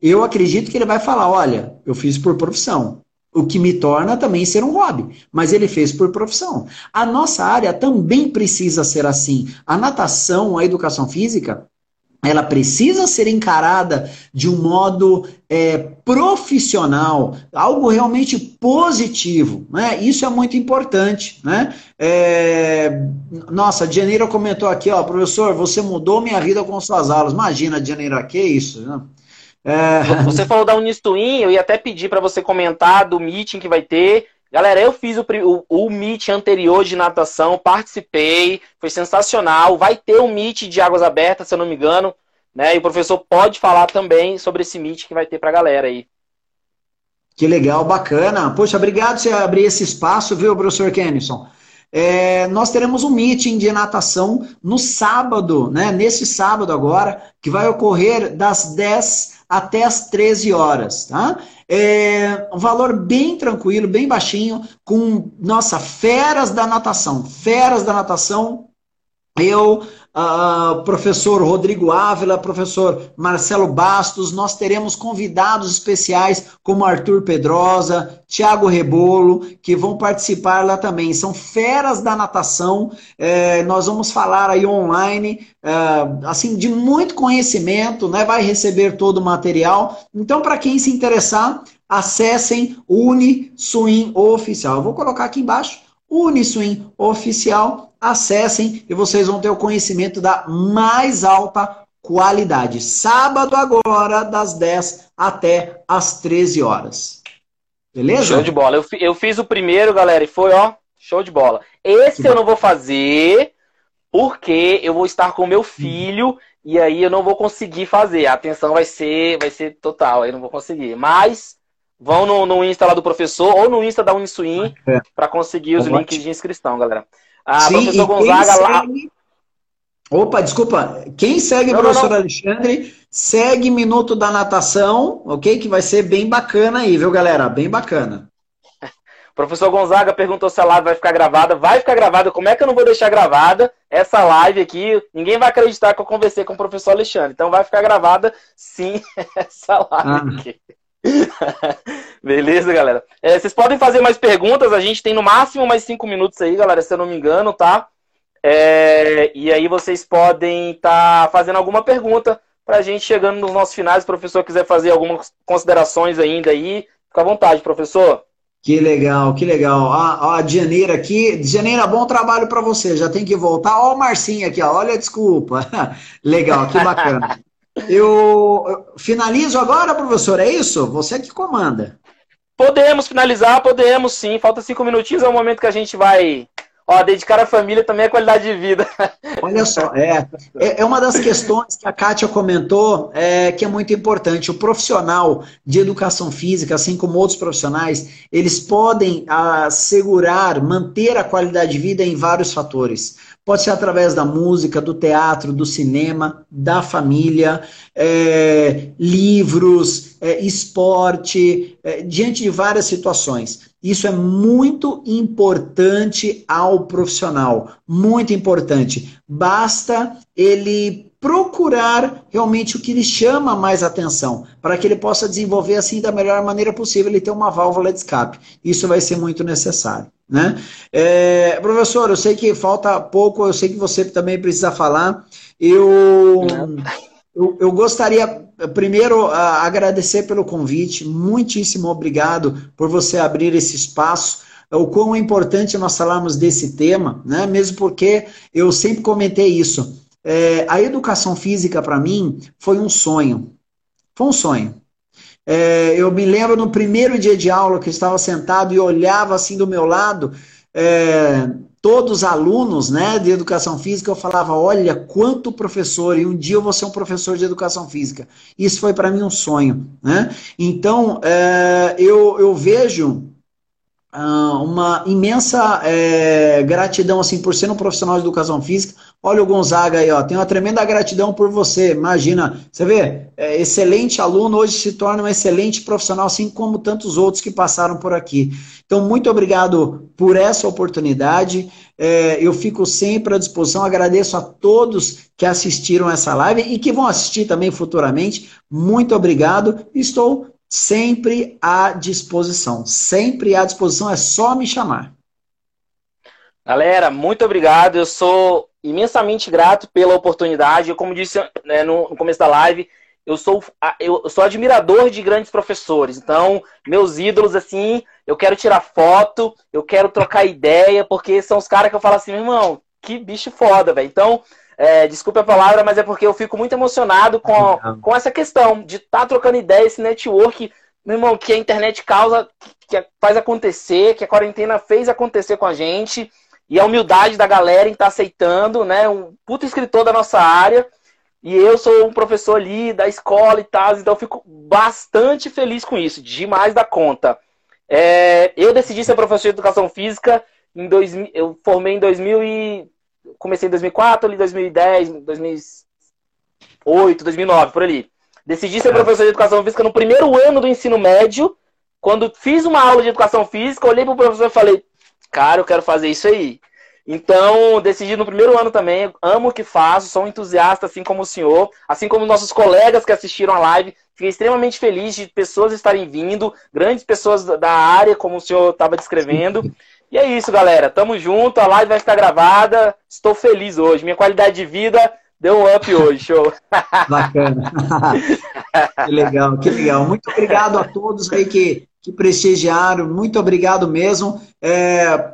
Eu acredito que ele vai falar: olha, eu fiz por profissão. O que me torna também ser um hobby. Mas ele fez por profissão. A nossa área também precisa ser assim. A natação, a educação física, ela precisa ser encarada de um modo é, profissional, algo realmente positivo. Né? Isso é muito importante. Né? É... Nossa, Janeiro comentou aqui, ó, professor, você mudou minha vida com suas aulas. Imagina, Janeiro, que isso? Né? É... Você falou da Unistuin, eu ia até pedir para você comentar do meeting que vai ter. Galera, eu fiz o, o, o meet anterior de natação, participei, foi sensacional. Vai ter um meet de águas abertas, se eu não me engano, né? E o professor pode falar também sobre esse meet que vai ter para a galera aí. Que legal, bacana. Poxa, obrigado por você abrir esse espaço, viu, professor Kennison? É, nós teremos um meeting de natação no sábado, né? Nesse sábado agora, que vai ocorrer das 10 até as 13 horas, tá? É um valor bem tranquilo, bem baixinho, com, nossa, feras da natação. Feras da natação. Eu uh, professor Rodrigo Ávila, professor Marcelo Bastos, nós teremos convidados especiais como Arthur Pedrosa, Tiago Rebolo, que vão participar lá também. São feras da natação, é, nós vamos falar aí online, é, assim, de muito conhecimento, né? vai receber todo o material. Então, para quem se interessar, acessem Uniswim Oficial. Eu vou colocar aqui embaixo, Uniswim Oficial, acessem e vocês vão ter o conhecimento da mais alta qualidade. Sábado agora, das 10 até as 13 horas. Beleza? Show de bola. Eu, eu fiz o primeiro, galera, e foi, ó, show de bola. Esse eu bom. não vou fazer porque eu vou estar com meu filho e aí eu não vou conseguir fazer. A atenção vai ser, vai ser total, aí eu não vou conseguir. Mas vão no, no Insta lá do professor ou no Insta da Uniswim é. para conseguir os links de inscrição, galera. Sim, professor Gonzaga lá. Opa, desculpa. Quem segue o professor não. Alexandre, segue Minuto da Natação, ok? Que vai ser bem bacana aí, viu, galera? Bem bacana. *laughs* professor Gonzaga perguntou se a live vai ficar gravada. Vai ficar gravada. Como é que eu não vou deixar gravada essa live aqui? Ninguém vai acreditar que eu conversei com o professor Alexandre. Então vai ficar gravada, sim, *laughs* essa live ah. aqui. *laughs* Beleza, galera? É, vocês podem fazer mais perguntas, a gente tem no máximo mais cinco minutos aí, galera, se eu não me engano, tá? É, e aí vocês podem estar tá fazendo alguma pergunta para a gente chegando nos nossos finais. Se o professor quiser fazer algumas considerações ainda aí, fica à vontade, professor. Que legal, que legal. A, a Janeira aqui. Janeira, bom trabalho para você. Já tem que voltar. Ó, o Marcinho aqui, ó. olha, desculpa. *laughs* legal, que bacana. *laughs* Eu finalizo agora, professor, é isso? Você que comanda. Podemos finalizar, podemos sim. Falta cinco minutinhos, é o momento que a gente vai Ó, dedicar a família também é qualidade de vida. *laughs* Olha só, é, é, é uma das questões que a Kátia comentou é, que é muito importante. O profissional de educação física, assim como outros profissionais, eles podem assegurar, manter a qualidade de vida em vários fatores. Pode ser através da música, do teatro, do cinema, da família, é, livros, é, esporte, é, diante de várias situações. Isso é muito importante ao profissional, muito importante. Basta ele procurar realmente o que lhe chama mais atenção, para que ele possa desenvolver assim da melhor maneira possível, ele ter uma válvula de escape. Isso vai ser muito necessário. Né? É, professor, eu sei que falta pouco, eu sei que você também precisa falar. Eu, eu, eu gostaria, primeiro, agradecer pelo convite. Muitíssimo obrigado por você abrir esse espaço o quão é importante nós falarmos desse tema, né? mesmo porque eu sempre comentei isso. É, a educação física, para mim, foi um sonho. Foi um sonho. É, eu me lembro no primeiro dia de aula que eu estava sentado e olhava assim do meu lado, é, todos os alunos né, de educação física, eu falava: olha quanto professor, e um dia eu vou ser um professor de educação física. Isso foi para mim um sonho. Né? Então, é, eu, eu vejo ah, uma imensa é, gratidão assim por ser um profissional de educação física. Olha o Gonzaga aí, ó, tenho uma tremenda gratidão por você. Imagina, você vê, é, excelente aluno hoje se torna um excelente profissional, assim como tantos outros que passaram por aqui. Então, muito obrigado por essa oportunidade. É, eu fico sempre à disposição. Agradeço a todos que assistiram essa live e que vão assistir também futuramente. Muito obrigado. Estou sempre à disposição. Sempre à disposição, é só me chamar. Galera, muito obrigado. Eu sou imensamente grato pela oportunidade. Eu, como disse né, no, no, começo da live, eu sou, eu sou admirador de grandes professores. Então, meus ídolos, assim, eu quero tirar foto, eu quero trocar ideia, porque são os caras que eu falo assim, meu irmão, que bicho foda, velho. Então, É, desculpe a palavra, mas é porque eu fico muito emocionado com, com essa questão de estar tá trocando ideia, esse network, meu irmão, que a internet causa, que faz acontecer, que a quarentena fez acontecer com a gente, e a humildade da galera em estar tá aceitando, né? Um puto escritor da nossa área. E eu sou um professor ali da escola e tal, então eu fico bastante feliz com isso, demais da conta. É, eu decidi ser professor de educação física em 2000, eu formei em 2000 e comecei em 2004, ali 2010, 2008, 2009, por ali. Decidi ser professor de educação física no primeiro ano do ensino médio. Quando fiz uma aula de educação física, olhei para o professor e falei: "Cara, eu quero fazer isso aí". Então, decidi no primeiro ano também, amo o que faço, sou um entusiasta, assim como o senhor, assim como nossos colegas que assistiram a live. Fiquei extremamente feliz de pessoas estarem vindo, grandes pessoas da área, como o senhor estava descrevendo. E é isso, galera. Tamo junto, a live vai estar gravada. Estou feliz hoje. Minha qualidade de vida deu um up hoje, show. Bacana. *laughs* que legal, que legal. Muito obrigado a todos aí que, que prestigiaram. Muito obrigado mesmo. É,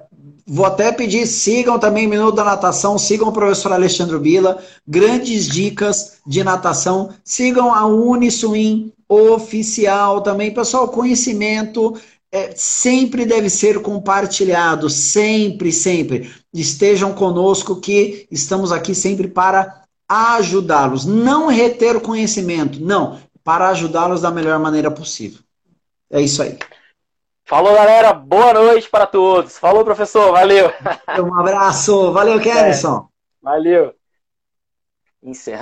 Vou até pedir, sigam também o Minuto da Natação, sigam o professor Alexandre Bila, grandes dicas de natação, sigam a Uniswim oficial também. Pessoal, conhecimento é, sempre deve ser compartilhado, sempre, sempre. Estejam conosco que estamos aqui sempre para ajudá-los. Não reter o conhecimento, não, para ajudá-los da melhor maneira possível. É isso aí. Falou, galera. Boa noite para todos. Falou, professor. Valeu. Um abraço. Valeu, Kenison. *laughs* É. Valeu. Encerrando.